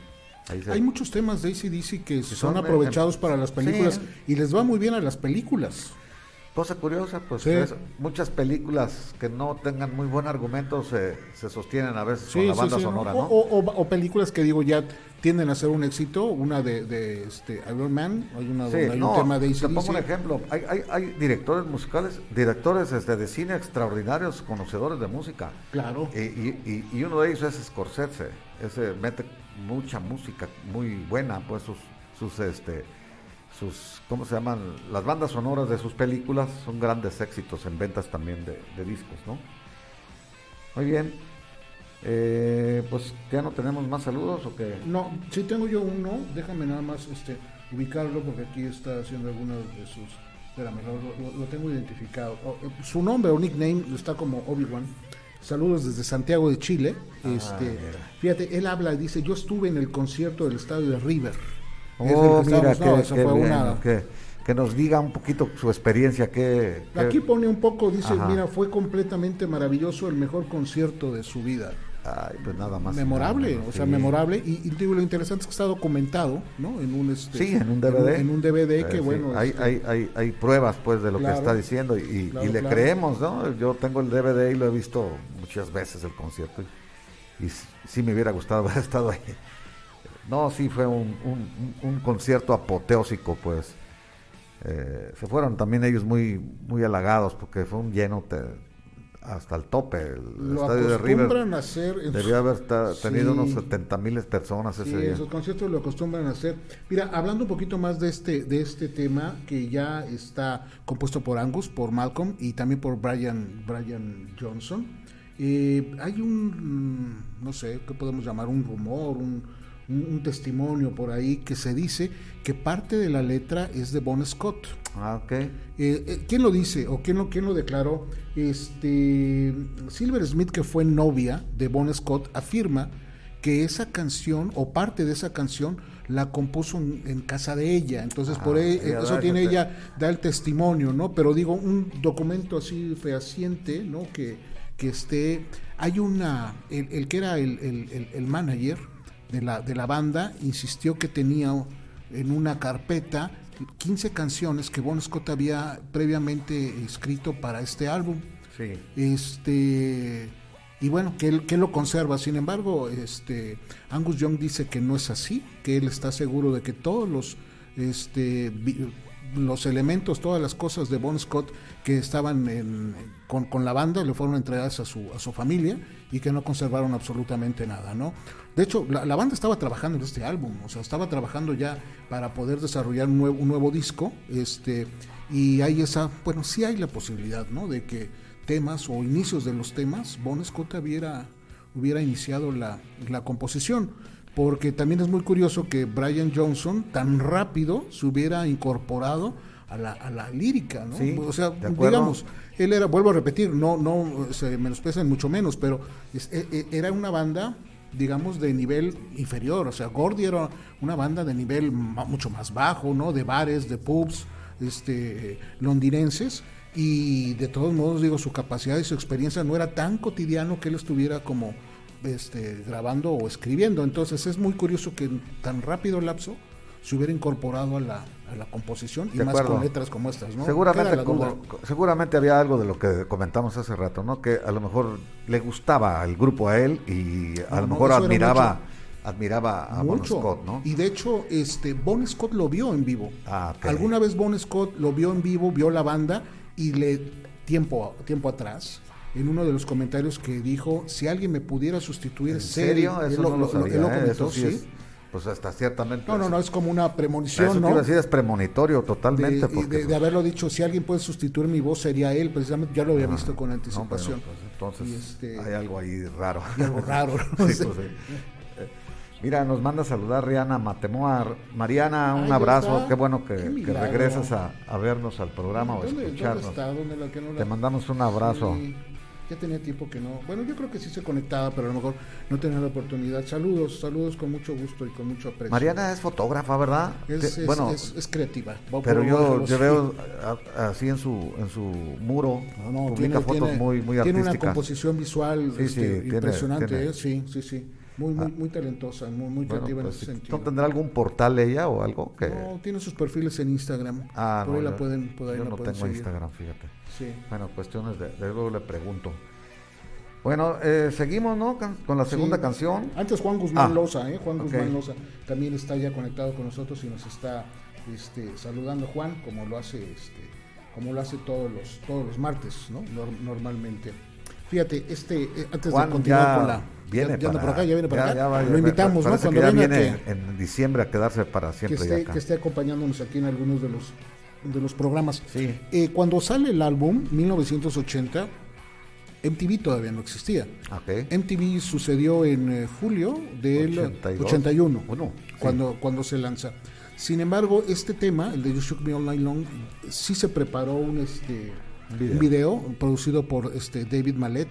Se- Hay muchos temas de ACDC que son son, eh, aprovechados para las películas sí. y les va muy bien a las películas. Cosa curiosa, pues Sí. es- muchas películas que no tengan muy buen argumento se, se sostienen a veces Sí, con la banda sí, sonora, ¿no? ¿no? O, o- o películas que digo ya tienden a ser un éxito. Una de, de, este, Iron Man, hay, una, donde hay no, un tema de te pongo un ejemplo. Hay, hay, hay directores musicales, directores este, de cine extraordinarios, conocedores de música. Claro. Y, y- y- y uno de ellos es Scorsese. Ese mete mucha música muy buena, pues sus, sus, este, sus, ¿cómo se llaman? Las bandas sonoras de sus películas son grandes éxitos en ventas también de, de discos, ¿no? Muy bien. Eh, pues ya no tenemos más saludos o qué? No, sí tengo yo uno, déjame nada más este, ubicarlo porque aquí está haciendo algunos de sus... Espérame, lo, lo- lo tengo identificado. Eh, su nombre o nickname está como Obi-Wan. Saludos desde Santiago de Chile. Este, mira. fíjate, él habla y dice, yo estuve en el concierto del estadio de River. Oh, mira, estábamos- no, qué- eso qué fue bueno, una- que, que nos diga un poquito su experiencia. Que, Aquí pone un poco, dice, Ajá. mira, fue completamente maravilloso, el mejor concierto de su vida. Ay, pues nada más. memorable, nada o sea, sí. memorable. Y, y digo, lo interesante es que está documentado, ¿no? En un, este, Sí, en un DVD. En un, DVD Eh, que, sí, bueno. Hay, este, hay, hay, hay pruebas, pues, de lo Claro. que está diciendo y, y- Claro, y le claro. creemos, ¿no? Yo tengo el DVD y lo he visto muchas veces el concierto y, y sí me hubiera gustado haber estado ahí. No, sí fue un, un- concierto apoteósico, pues. Eh, se fueron también ellos muy, muy halagados porque fue un lleno te- hasta el tope. El lo estadio de River acostumbran a hacer. debió haber ta- tenido Sí. unos 70 mil personas Sí, ese día. esos conciertos lo acostumbran a hacer. Mira, hablando un poquito más de este, de este tema que ya está compuesto por Angus, por Malcolm y también por Brian, Brian Johnson. eh, hay un, mm, no sé, ¿qué podemos llamar? Un rumor, un, un- un testimonio por ahí que se dice que parte de la letra es de Bon Scott. Ah, ok. Eh, eh, ¿Quién lo dice o quién lo, quién lo declaró? Este, Silver Smith, que fue novia de Bon Scott, afirma que esa canción o parte de esa canción la compuso en, en casa de ella. Entonces, Ah, por ahí- ella eso tiene ella, da el testimonio, ¿no? Pero digo, un documento así fehaciente, ¿no? Que, que esté. Hay una. El, el que era el, el- el- el manager de la, de la banda insistió que tenía en una carpeta 15 canciones que Bon Scott había previamente escrito para este álbum. Sí. Este y bueno, que él, que él lo conserva. Sin embargo, este Angus Young dice que no es así, que él está seguro de que todos los este los elementos, todas las cosas de Bon Scott que estaban en- con, con la banda le fueron entregadas a su, a su familia y que no conservaron absolutamente nada, ¿no? De hecho, la, la banda estaba trabajando en este álbum, o sea, estaba trabajando ya para poder desarrollar un nuevo, un nuevo disco, este, y hay esa, bueno, sí hay la posibilidad, ¿no? De que temas o inicios de los temas, Bon Scott hubiera, hubiera iniciado la, la composición porque también es muy curioso que Brian Johnson tan rápido se hubiera incorporado a la, a la lírica, ¿no? Sí, o sea, digamos, él era, vuelvo a repetir, no, no se menosprecian mucho menos, pero es- e- e- era una banda, digamos, de nivel inferior, o sea, Gordy era una banda de nivel mucho más bajo, ¿no? De bares, de pubs, este, londinenses, y de todos modos, digo, su capacidad y su experiencia no era tan cotidiano que él estuviera como este, grabando o escribiendo. Entonces es muy curioso que en tan rápido lapso se hubiera incorporado a la, a la composición y De más acuerdo. con letras como estas, ¿no? Seguramente, como- seguramente había algo de lo que comentamos hace rato, ¿no? Que a lo mejor le gustaba el grupo a él y a No, lo mejor admiraba, admiraba a Bon mucho. Scott, ¿no? Y de hecho, este Bon Scott lo vio en vivo. Ah. Alguna vez Bon Scott lo vio en vivo, vio la banda y le tiempo tiempo atrás en uno de los comentarios que dijo si alguien me pudiera sustituir ¿En él". serio? Él Eso lo- no lo- sabía, él lo ¿eh? comentó, Eso sí, sí. es, pues hasta ciertamente. No, no, no, es como una Eso premonición, te ¿no? decir, es premonitorio totalmente. porque, de- de pues, haberlo dicho, si alguien puede sustituir mi voz sería él, precisamente ya lo había visto con no, anticipación. bueno, pues, entonces este- hay algo ahí raro. Algo raro, ¿no? Sí, pues, sí. Eh, Mira, nos manda a saludar Rihanna Matemoa. Mariana, un abrazo. está. Qué bueno que, Qué que milagro. regresas a, a vernos al programa o a ¿Dónde, dónde escucharnos. está? ¿Dónde la que no la- Te mandamos un abrazo. Sí, ya tenía tiempo que no. Bueno, yo creo que sí se conectaba, pero a lo mejor no tenía la oportunidad. Saludos, saludos con mucho gusto y con mucho aprecio. Mariana es fotógrafa, ¿verdad? es, es- bueno, es- es creativa. Va pero yo, yo veo así en su en su muro No, no, publica tiene, fotos tiene- muy muy tiene una artísticas. composición visual Sí, este, sí, impresionante, tiene- ¿eh? sí, sí, sí. Muy, muy, muy talentosa, muy, muy Bueno, creativa pues, en ese sí, sentido. ¿no tendrá algún portal ella o algo que No, tiene sus perfiles en Instagram. Ah, por no, ahí la yo- pueden, por ahí yo la no pueden tengo seguir. Instagram, fíjate. Sí. Bueno, cuestiones de, de luego le pregunto. Bueno, eh, seguimos, ¿no? Con la segunda Sí. canción. Antes Juan Guzmán Ah, Loza, ¿eh? Juan. Guzmán Loza también está ya conectado con nosotros y nos está este, saludando Juan, como lo hace este, como lo hace todos los todos los martes, ¿no? Nor- normalmente. Fíjate, este eh, antes Juan de continuar ya con la viene ya, anda para, por acá, ya viene para ya- acá. ya va- lo invitamos, ¿no? Cuando que ya venga viene que, en diciembre a quedarse para que siempre ya esté, acá. que esté acompañándonos aquí en algunos de los de los programas. Sí. Eh, cuando sale el álbum 1980 MTV todavía no existía. Ok. MTV sucedió en eh, julio del 82. 81, Bueno, sí. cuando, cuando se lanza. Sin embargo, este tema, el de You Shook Me All Night Long, sí se preparó un, este, video. un video producido por este, David Mallet.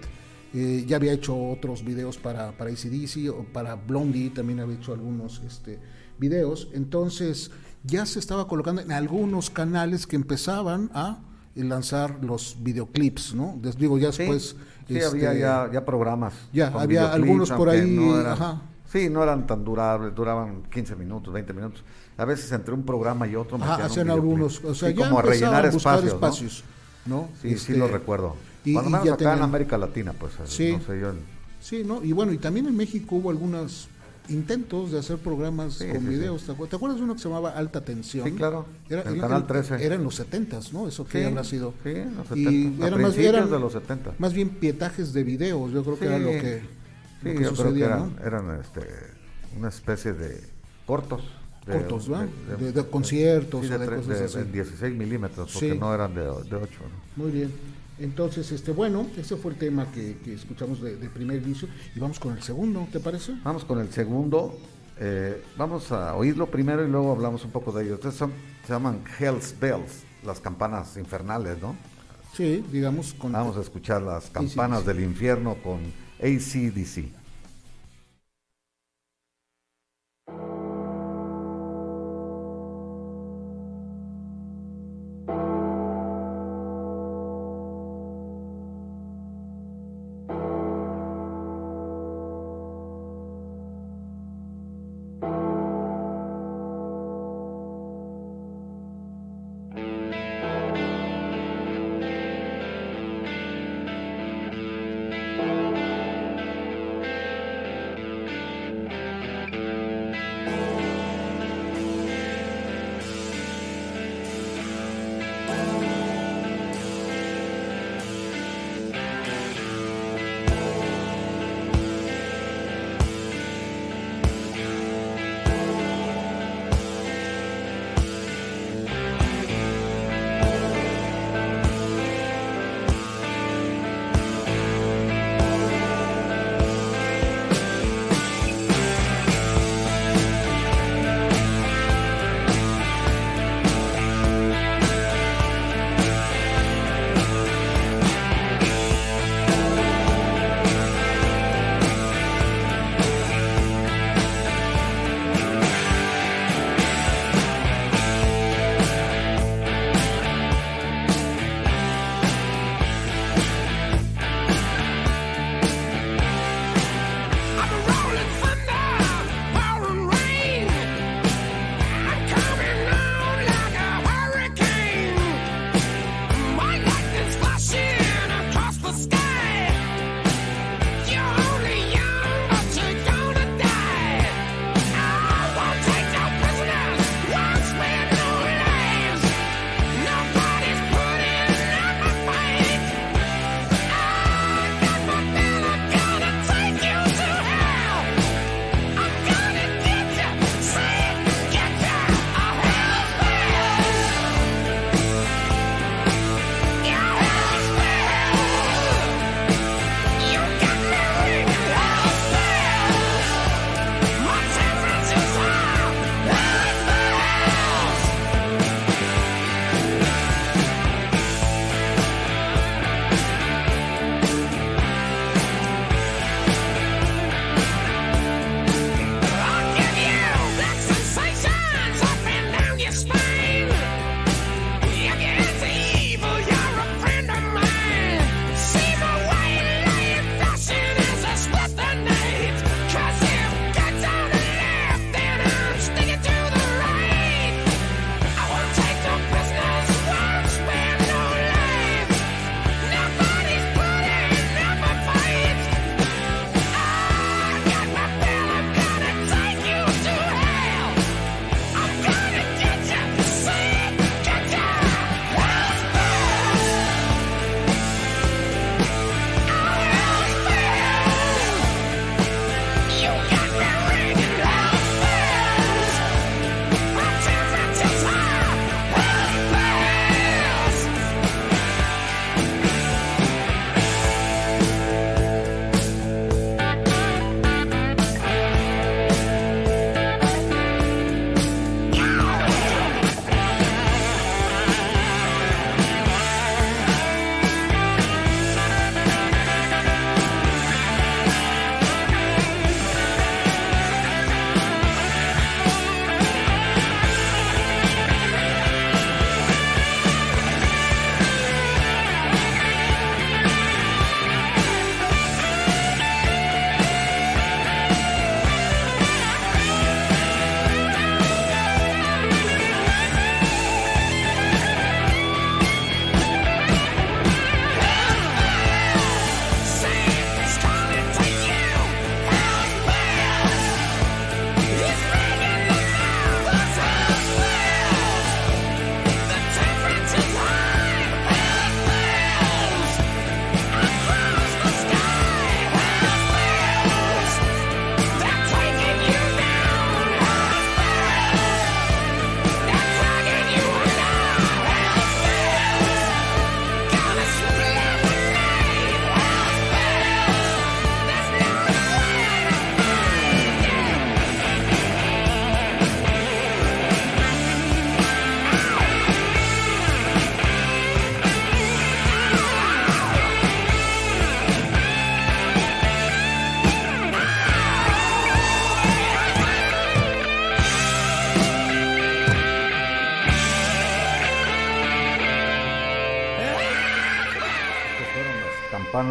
Eh, ya había hecho otros videos para, para ACDC o para Blondie, también había hecho algunos este, videos. Entonces, ya se estaba colocando en algunos canales que empezaban a lanzar los videoclips, ¿no? Les digo, ya después... sí, este, había ya, ya programas. ya, había algunos por ahí, no eran- ajá. Sí, no eran tan durables, duraban 15 minutos, 20 minutos. A veces entre un programa y otro Ajá, hacían algunos, o sea, Sí, ya como a rellenar a buscar espacios, ¿no? espacios, ¿no? Sí, sí Este, lo recuerdo. Y- Cuando y menos ya acá en tenían- América Latina, pues, Sí. no sé yo. en- Sí, ¿no? Y bueno, y también en México hubo algunos intentos de hacer programas Sí, con sí, videos. ¿Te acuer- ¿Te acuerdas de uno que se llamaba Alta Tensión? Sí, claro, Era, en era- Canal 13. Era en los 70 ¿no? Eso que Sí, habrá sido. sí, en los Y 70, a eran más, eran de los 70. Más bien pietajes de videos, yo creo que Sí, era lo que, Sí, lo que yo creo que sucedía, eran, ¿no? eran este, una especie de cortos. de- Cortos, ¿verdad? De- de conciertos sí, o de cosas así. de 16 milímetros, porque Sí. no eran de, de 8. Muy bien. Entonces, este, bueno, ese fue el tema que, que escuchamos de, de primer inicio. Y vamos con el segundo, ¿te parece? Vamos con el segundo. eh, vamos a oírlo primero y luego hablamos un poco de ello. Entonces son- se llaman Hell's Bells, las campanas infernales, ¿no? Sí, digamos, con Vamos a escuchar las campanas AC/DC. del infierno con ACDC.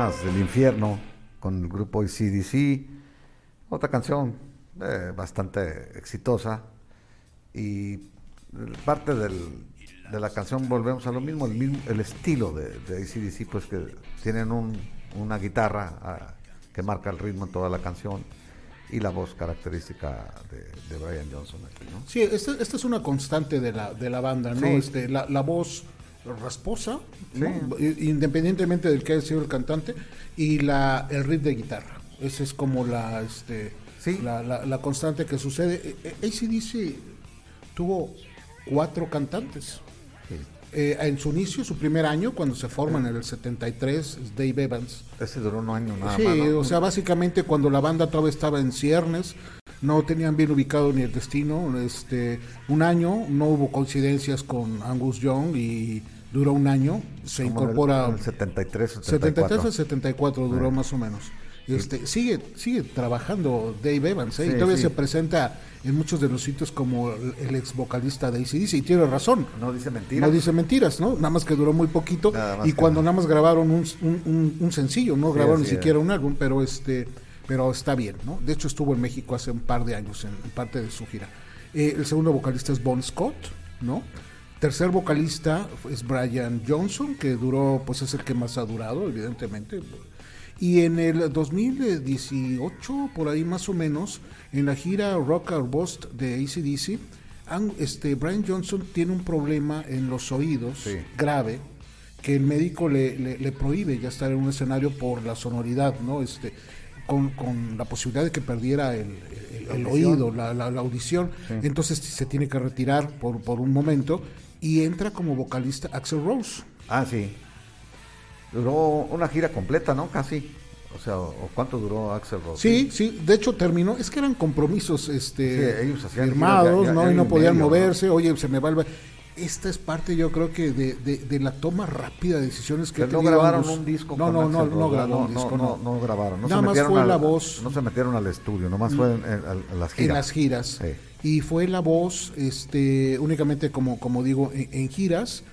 Campanas del Infierno con el grupo ACDC. Otra canción eh, bastante exitosa. Y parte del- de la canción volvemos a lo mismo, el, mismo- el estilo de, de ACDC, pues que tienen un- una guitarra ah, que marca el ritmo en toda la canción y la voz característica de, de Brian Johnson aquí, ¿no? Sí, esta, esta es una constante de la, de la banda, ¿no? Sí. Este, la, la voz rasposa, independientemente del que haya sido el cantante, y la, el riff de guitarra. Esa es como la, este, Sí. la, la- la constante que sucede. Eh, eh, ACDC tuvo cuatro cantantes. Sí. Eh, en su inicio, su primer año, cuando se forman en el 73, es Dave Evans. Ese duró un año nada Sí, más. ¿no? o sea, básicamente cuando la banda todavía estaba en ciernes, no tenían bien ubicado ni el destino. Este, un año, no hubo coincidencias con Angus Young y duró un año. Se Como incorpora en el 73, 73 74. al 74 duró más o menos. Este, sigue, sigue trabajando Dave Evans, ¿eh? y todavía sí. se presenta en muchos de los sitios como el, ex vocalista de ACDC, y tiene razón. No dice mentira. No dice mentiras, ¿no? Nada más que duró muy poquito. Y cuando nada. nada más grabaron un, un- un- un sencillo, no Sí, grabaron ni siquiera un álbum, pero este pero está bien, ¿no? De hecho estuvo en México hace un par de años en, en parte de su gira. Eh, el segundo vocalista es Bon Scott, ¿no? Tercer vocalista es Brian Johnson, que duró, pues es el que más ha durado, evidentemente. Y en el 2018, por ahí más o menos, en la gira Rock or Bust de ACDC, este, Brian Johnson tiene un problema en los oídos Sí. grave que el médico le, le- le prohíbe ya estar en un escenario por la sonoridad, ¿no? Este, con, con la posibilidad de que perdiera el, el- oído, la, la- la audición. Entonces se tiene que retirar por, por un momento y entra como vocalista Axel Rose. Ah, sí. Duró una gira completa, ¿no? Casi. O sea, ¿o cuánto duró Axel Rose? Sí, sí, de hecho terminó, es que eran compromisos este, Sí, ellos hacían firmados, ¿no? y no podían medio, ¿no? moverse, oye, se me va el... Esta es parte, yo creo que de, de- de la toma rápida de decisiones que no grabaron Angus. un disco No, no, no, no un no, disco, no, no. no grabaron. Nada se más fue al- la voz. No se metieron al estudio, nomás fue en, en- a las giras. en las giras. Sí. Y fue la voz, este, únicamente como, como digo, en, en giras.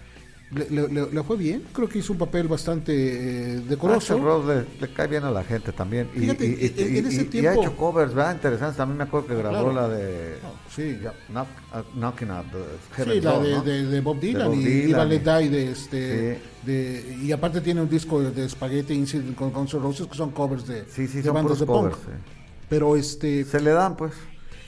Le, le- fue bien, creo que hizo un papel bastante eh, decoroso. Axl Rose le, le cae bien a la gente también. Y, Fíjate, y- y- en- ese y tiempo- ha hecho covers, ¿verdad? Interesantes. También me acuerdo que grabó Claro. la de... No, sí. Knock- uh, Knocking at the Sí, la Door, de, ¿no? de- de Bob Dylan Bob y Dylan, Viva Let y- Die de este de, y aparte tiene un disco de, Spaghetti Incident con Guns N' Roses que son covers de, Sí, sí, de son bandas de covers. punk. sí. Pero este Se le dan, pues.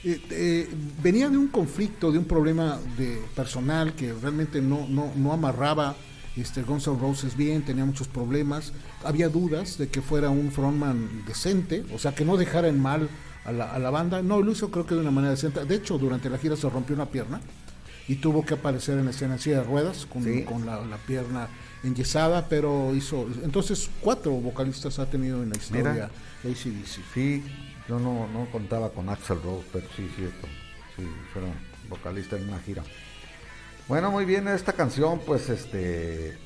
Eh, eh, venía de un conflicto, de un problema de personal que realmente no, no, no amarraba este Guns N' Roses bien, tenía muchos problemas, había dudas de que fuera un frontman decente, o sea, que no dejara en mal a la, a la banda, no, lo hizo creo que de una manera decente, de hecho durante la gira se rompió una pierna y tuvo que aparecer en escena en silla de ruedas con, Sí. con la, la pierna enyesada, pero hizo, entonces cuatro vocalistas ha tenido en la historia. ACDC. Sí, yo no, no contaba con Axel Rose, pero sí, cierto. Sí, fueron vocalista en una gira. Bueno, muy bien, esta canción, pues, este.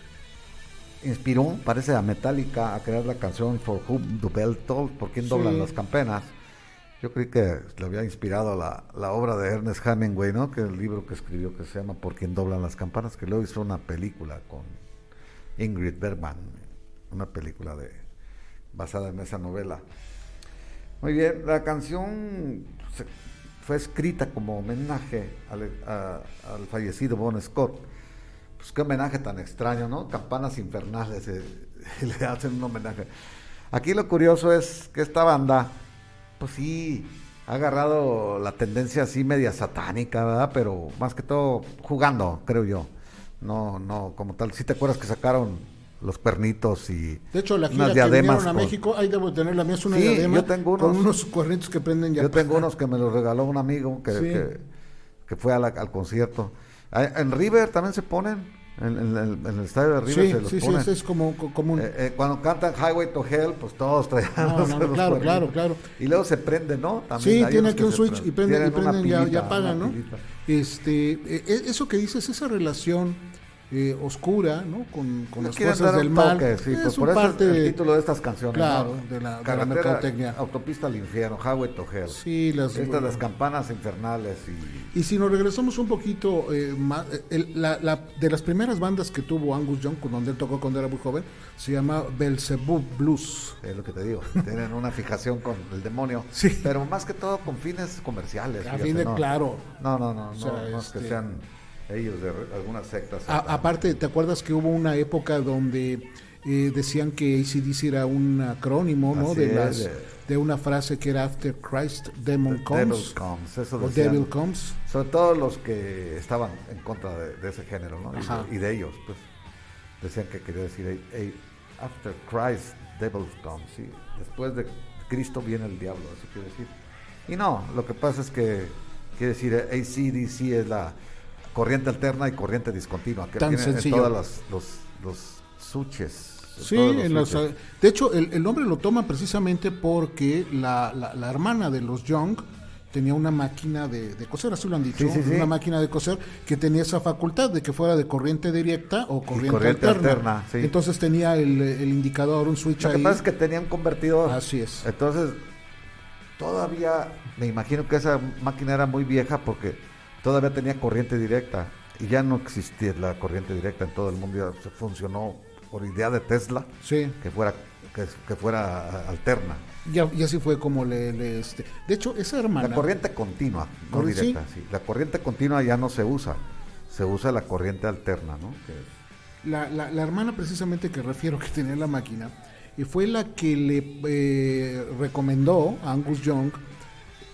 Inspiró, parece a Metallica, a crear la canción For Whom the Bell Tolls, por quien doblan Sí. las campanas. Yo creí que le había inspirado la, la obra de Ernest Hemingway, ¿no? Que el libro que escribió que se llama Por quien doblan las campanas, que luego hizo una película con Ingrid Bergman, una película de basada en esa novela. Muy bien, la canción fue escrita como homenaje al, a- al fallecido Bon Scott. Pues qué homenaje tan extraño, ¿no? Campanas infernales, eh, le hacen un homenaje. Aquí lo curioso es que esta banda, pues sí, ha agarrado la tendencia así media satánica, ¿verdad? Pero más que todo jugando, creo yo. No, no, como tal. Si te acuerdas que sacaron los cuernitos y De hecho, la gira unas que vinieron diademas a con- México, ahí debo tener la mía, es una Sí, diadema yo tengo con unos- unos cuernitos que prenden ya. Yo tengo unos que me los regaló un amigo que, Sí. que, que fue a la- al concierto. En River también se ponen, en, en el, en el estadio de River Sí, se los sí, sí, ponen. ese es como, co- como un... Eh, eh, cuando cantan Highway to Hell, pues todos traían No, no, claro, claro, claro. Y luego se prende, ¿no? También Sí, tiene unos aquí que un switch y prenden, y prenden ya, pilita, ya apagan, una ¿no? pilita. Este, eh, eh, eso que dices, esa relación eh, oscura, ¿no? Con, con las dar del mal. toque, sí, es pues un por eso parte es el de- título de estas canciones. Claro, ¿no? de la- de la mercadotecnia. Autopista al infierno, Highway to Hell. Sí, las- Estas las campanas infernales y Y si nos regresamos un poquito, eh, ma- el- la- la- de las primeras bandas que tuvo Angus Young, donde él tocó cuando era muy joven, se llama Belzebub Blues. es lo que te digo, tienen una fijación con el demonio, Sí. pero más que todo con fines comerciales. A fíjate, fin de no. claro. No, no, no, O sea, no, no es que este- sean ellos de algunas sectas. Aparte, ¿te acuerdas que hubo una época donde eh, decían que ACDC era un acrónimo, ¿no? Así De, las, de- de una frase que era After Christ, Demon The Comes. Devil Comes, eso o decían. Devil Comes. Sobre todo los que estaban en contra de, de ese género, ¿no? Y y de ellos, pues, decían que quería decir, "Hey, after Christ, devil comes, ¿sí? Después de Cristo viene el diablo, eso quiere decir. Y no, lo que pasa es que quiere decir, ACDC es la corriente alterna y corriente discontinua, que Tan viene en sencillo. todas las, los, los suches. en Sí, en las- de hecho, el, el nombre lo toma precisamente porque la, la- la hermana de los Young tenía una máquina de, de coser, así lo han dicho, Sí, sí, sí. una máquina de coser que tenía esa facultad de que fuera de corriente directa o corriente, corriente alterna. alterna, sí. Entonces tenía el, el indicador, un switch Lo que ahí. pasa es que tenían convertido. Así es. Entonces, todavía me imagino que esa máquina era muy vieja porque todavía tenía corriente directa y ya no existía la corriente directa en todo el mundo. Ya se funcionó por idea de Tesla Sí, que fuera que, que fuera alterna. y, y así fue como le, le, este. De hecho, esa hermana. La corriente continua, no directa. sí. La corriente continua ya no se usa. Se usa la corriente alterna, ¿no? La, la- la hermana precisamente que refiero que tenía la máquina y fue la que le eh, recomendó a Angus Young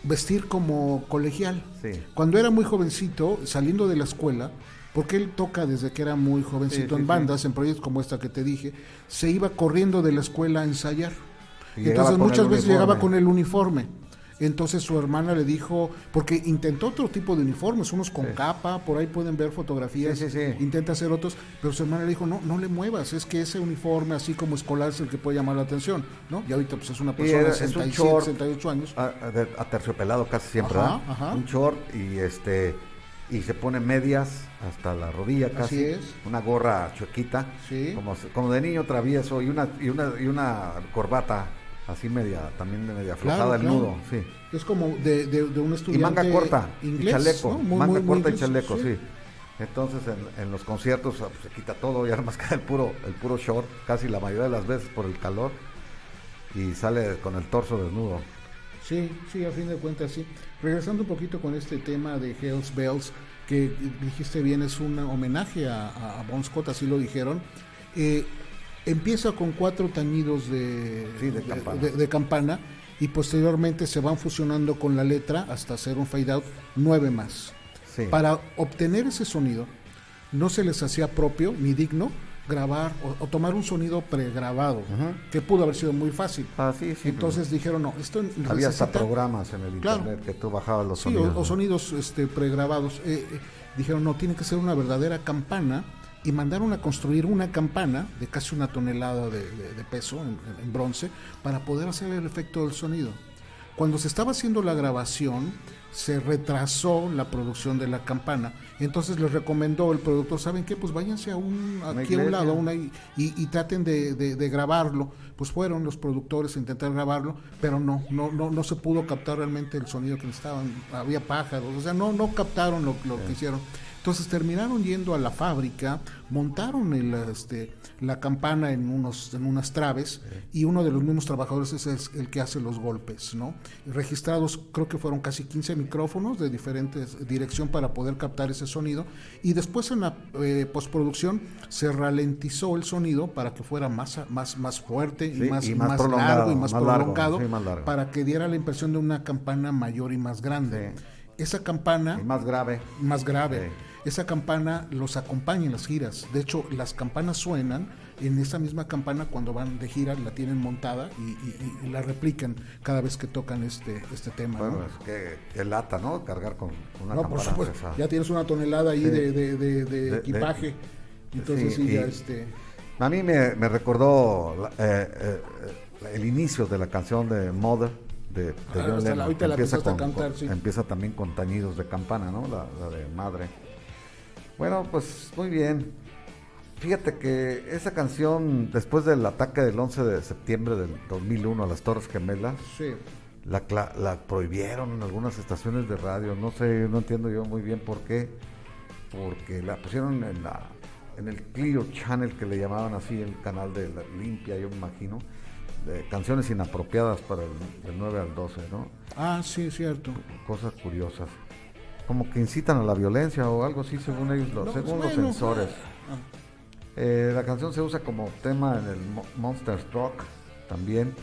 vestir como colegial. Sí. Cuando era muy jovencito, saliendo de la escuela, porque él toca desde que era muy jovencito Sí, en bandas, en proyectos como esta que te dije, se iba corriendo de la escuela a ensayar. Y Entonces muchas veces llegaba con el uniforme. Entonces su hermana le dijo, porque intentó otro tipo de uniformes, unos con Sí. capa, por ahí pueden ver fotografías, Sí, sí, sí. intenta hacer otros, pero su hermana le dijo, no, no le muevas, es que ese uniforme así como escolar es el que puede llamar la atención, ¿no? Y ahorita pues es una persona era- de es un 67, short. 68 años. a- a- casi siempre, Ajá, ¿verdad? ajá. Un short y este y se pone medias hasta la rodilla casi, Así es. una gorra chuequita, Sí. como, como de niño travieso y una y una y una corbata así media también de media aflojada Claro, el claro. nudo, sí. Es como de, de, de un Y estudiante manga corta, inglés, y chaleco, ¿no? Muy, manga muy, muy corta y chaleco, sí. Entonces en, en los conciertos ah, pues, se quita todo y ahora más queda el puro el puro short, casi la mayoría de las veces por el calor y sale con el torso desnudo. Sí, sí, a fin de cuentas sí. Regresando un poquito con este tema de Hells Bells, que dijiste bien, es un homenaje a, a, a Bon Scott, así lo dijeron. Eh, empieza con cuatro tañidos de, Sí, de campana. de- de campana y posteriormente se van fusionando con la letra hasta hacer un fade out, nueve más. Sí. Para obtener ese sonido, no se les hacía propio ni digno grabar o, o tomar un sonido pregrabado, que pudo haber sido muy fácil. Ah, sí, sí. Entonces dijeron, no, esto Había hasta programas en el Claro. internet que tú bajabas los sonidos. o, o sonidos este, pregrabados. Eh, eh, dijeron, no, tiene que ser una verdadera campana. Y mandaron a construir una campana de casi una tonelada de, de- de peso en, en bronce para poder hacer el efecto del sonido. Cuando se estaba haciendo la grabación, se retrasó la producción de la campana. Entonces les recomendó el productor, ¿saben qué? Pues váyanse a un, aquí a un lado una y, y- y traten de, de- de grabarlo. Pues fueron los productores a intentar grabarlo, pero no, no, no, no se pudo captar realmente el sonido que necesitaban. Había pájaros, o sea, no, no captaron lo, lo que hicieron. Entonces terminaron yendo a la fábrica, montaron el, este, la campana en, unos, en unas traves y uno de los mismos trabajadores es el, el que hace los golpes, ¿no? Registrados creo que fueron casi 15 micrófonos de diferentes dirección para poder captar ese sonido y después en la eh, postproducción se ralentizó el sonido para que fuera más, más, más fuerte y más, y más largo y más, más largo, prolongado sí, más largo. para que diera la impresión de una campana mayor y más grande. Esa campana Y más grave. más grave. Esa campana los acompaña en las giras. De hecho, las campanas suenan en esa misma campana cuando van de gira, la tienen montada y, y- y la replican cada vez que tocan este, este tema. ¿no? Bueno, es que, que lata, ¿no? Cargar con una No, por campana supuesto, pesada. ya tienes una tonelada ahí Sí. de, de- de- de de- equipaje. Entonces sí, sí, ya y- este... A mí me, me recordó eh, eh, el inicio de la canción de Mother de, de Ah, John la- Lennon. ahorita la empieza, a cantar, con- sí. empieza también con tañidos de campana, ¿no? La, la de madre. Bueno, pues muy bien. Fíjate que esa canción, después del ataque del 11 de septiembre del 2001 a las Torres Gemelas, Sí. la, la prohibieron en algunas estaciones de radio. No sé, no entiendo yo muy bien por qué. Porque la pusieron en, la, en el Clio Channel, que le llamaban así, el canal de la limpia, yo me imagino. De canciones inapropiadas para el del 9 al 12, ¿no? Ah, sí, cierto. Cosas curiosas. Como que incitan a la violencia o algo así, según ellos, los, No, según bueno, los censores. ah, Eh, la canción se usa como tema en el Mo- Monster Truck también.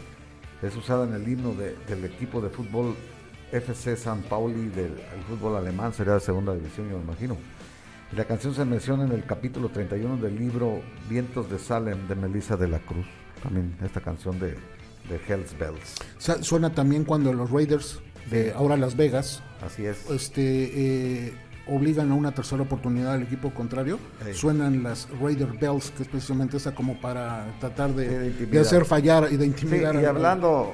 Es usada en el himno de- del equipo de fútbol FC San Pauli del el fútbol alemán, sería de segunda división, yo me imagino. Y la canción se menciona en el capítulo 31 del libro Vientos de Salem de Melissa de la Cruz. También esta canción de, de Hells Bells. Suena también cuando los Raiders de ahora Las Vegas Así es. este, eh, obligan a una tercera oportunidad al equipo contrario. Sí. Suenan las Raider Bells, que es precisamente esa como para tratar de, hacer fallar y de Sí, intimidar. y hablando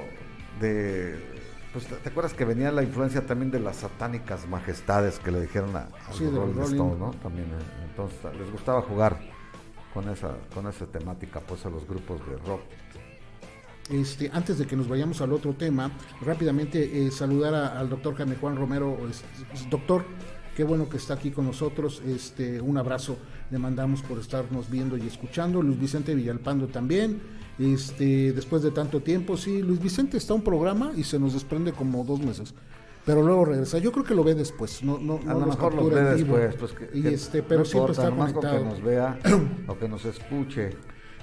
de. Pues, ¿te, acuerdas que venía la influencia también de las satánicas majestades que le dijeron a, a Sí, Rolling Rolling. Stones, ¿no? También, eh, entonces les gustaba jugar con esa con esa temática, pues a los grupos de rock. Este, antes de que nos vayamos al otro tema, rápidamente eh, saludar a- al doctor Jaime Juan Romero. Es- es- doctor, qué bueno que está aquí con nosotros. Este, un abrazo le mandamos por estarnos viendo y escuchando. Luis Vicente Villalpando también. Este, después de tanto tiempo, sí, Luis Vicente está un programa y se nos desprende como dos meses. Pero luego regresa. Yo creo que lo ve después. No, no, A no lo los mejor ve después, pues que, y este, pero no siempre importa, está conectado. que nos vea o que nos escuche.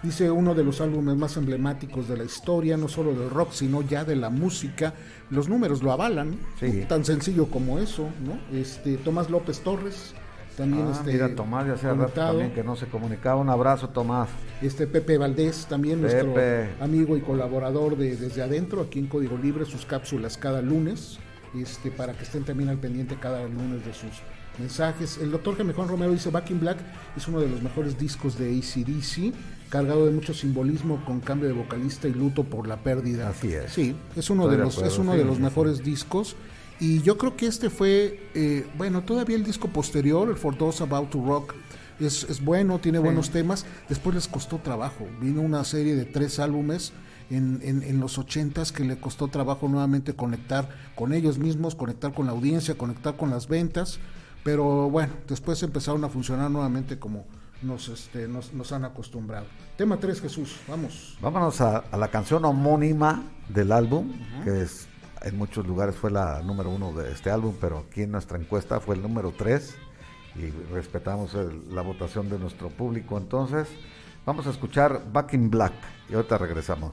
Dice uno de los álbumes más emblemáticos de la historia, no solo del rock, sino ya de la música. Los números lo avalan, Sí. tan sencillo como eso, ¿no? Este Tomás López Torres, también Ah, este, mira, Tomás, ya hacía rato también que no se comunicaba. Un abrazo, Tomás. Este Pepe Valdés, también nuestro amigo y colaborador de Desde Adentro, aquí en Código Libre, sus cápsulas cada lunes, este, para que estén también al pendiente cada lunes de sus mensajes. El doctor Jaime Juan Romero dice, Back in Black es uno de los mejores discos de ACDC, cargado de mucho simbolismo con cambio de vocalista y luto por la pérdida. Así es. Sí, es uno Estoy de los, es uno sí, de los sí, mejores discos. Y yo creo que este fue, eh, bueno, todavía el disco posterior, el For Those About to Rock, es, es bueno, tiene buenos temas. Después les costó trabajo. Vino una serie de tres álbumes en, en, en los ochentas que le costó trabajo nuevamente conectar con ellos mismos, conectar con la audiencia, conectar con las ventas. Pero bueno, después empezaron a funcionar nuevamente como nos, este, nos, nos han acostumbrado. Tema 3, Jesús, vamos. Vámonos a, a la canción homónima del álbum, que es en muchos lugares fue la número uno de este álbum, pero aquí en nuestra encuesta fue el número tres y respetamos el- la votación de nuestro público. Entonces, vamos a escuchar Back in Black y ahorita regresamos.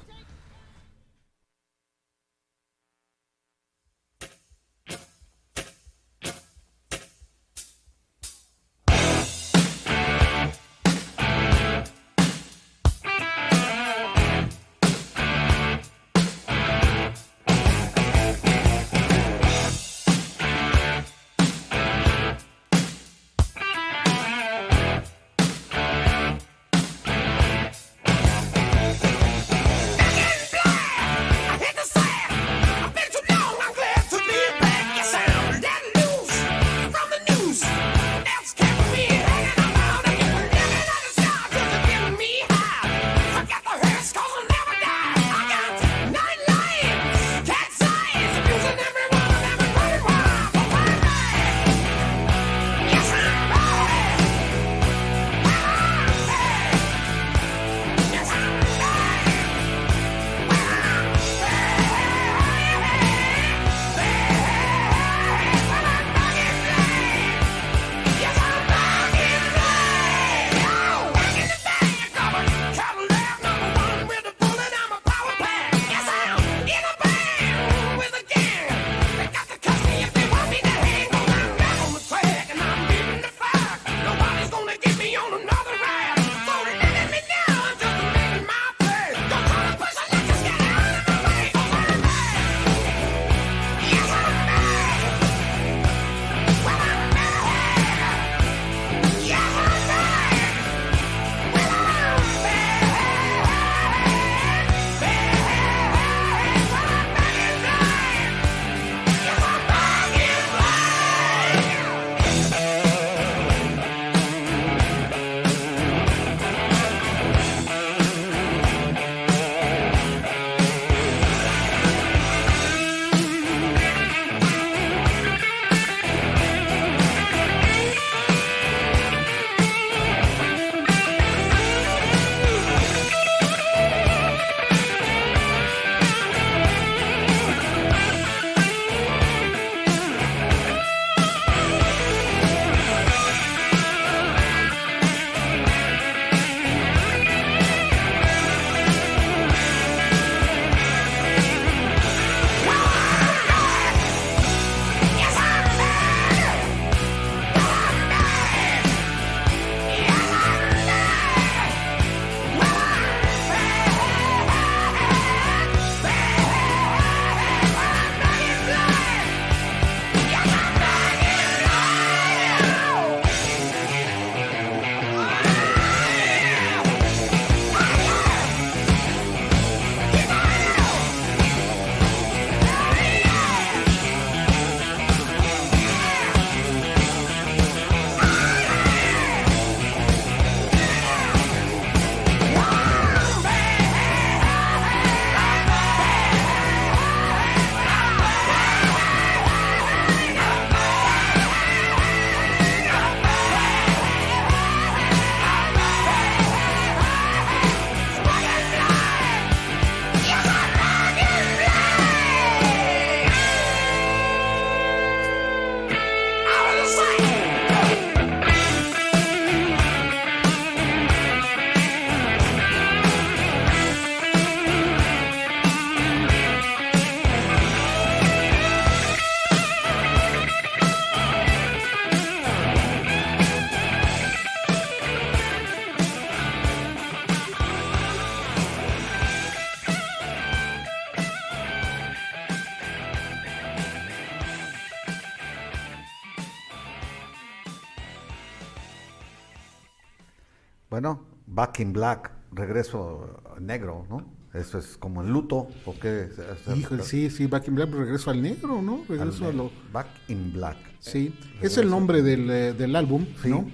Back in Black, regreso negro, ¿no? Eso es como el luto, ¿o qué? Híjole, sí, sí, Back in Black, regreso al negro, ¿no? Al Regreso a lo... Back in Black. Sí, Eh, es el nombre del, eh, del álbum, Sí. ¿no?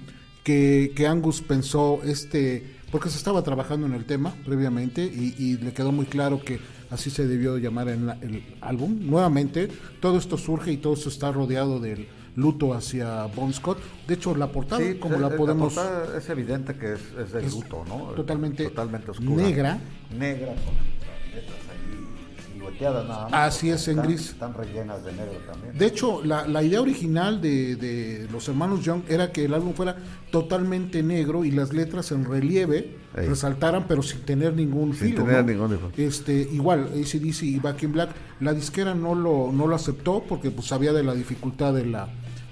Que, que Angus pensó este, porque se estaba trabajando en el tema previamente y, y le quedó muy claro que así se debió llamar en la- el álbum. Nuevamente, todo esto surge y todo esto está rodeado del luto hacia Bon Scott. De hecho, la portada, Sí, como la podemos... portada es evidente que es, es de Es luto, ¿no? totalmente totalmente oscura. negra. Negra con las letras ahí silueteadas nada más. Así es, en Están- gris. Están rellenas de negro también. De hecho, la, la idea original de, de los hermanos Young era que el álbum fuera totalmente negro y las letras en relieve Ey. resaltaran, pero sin tener ningún Sin filo. tener ¿no? ningún. Este, igual, ACDC y Back in Black, la disquera no lo, no lo aceptó porque pues, sabía de la dificultad de la,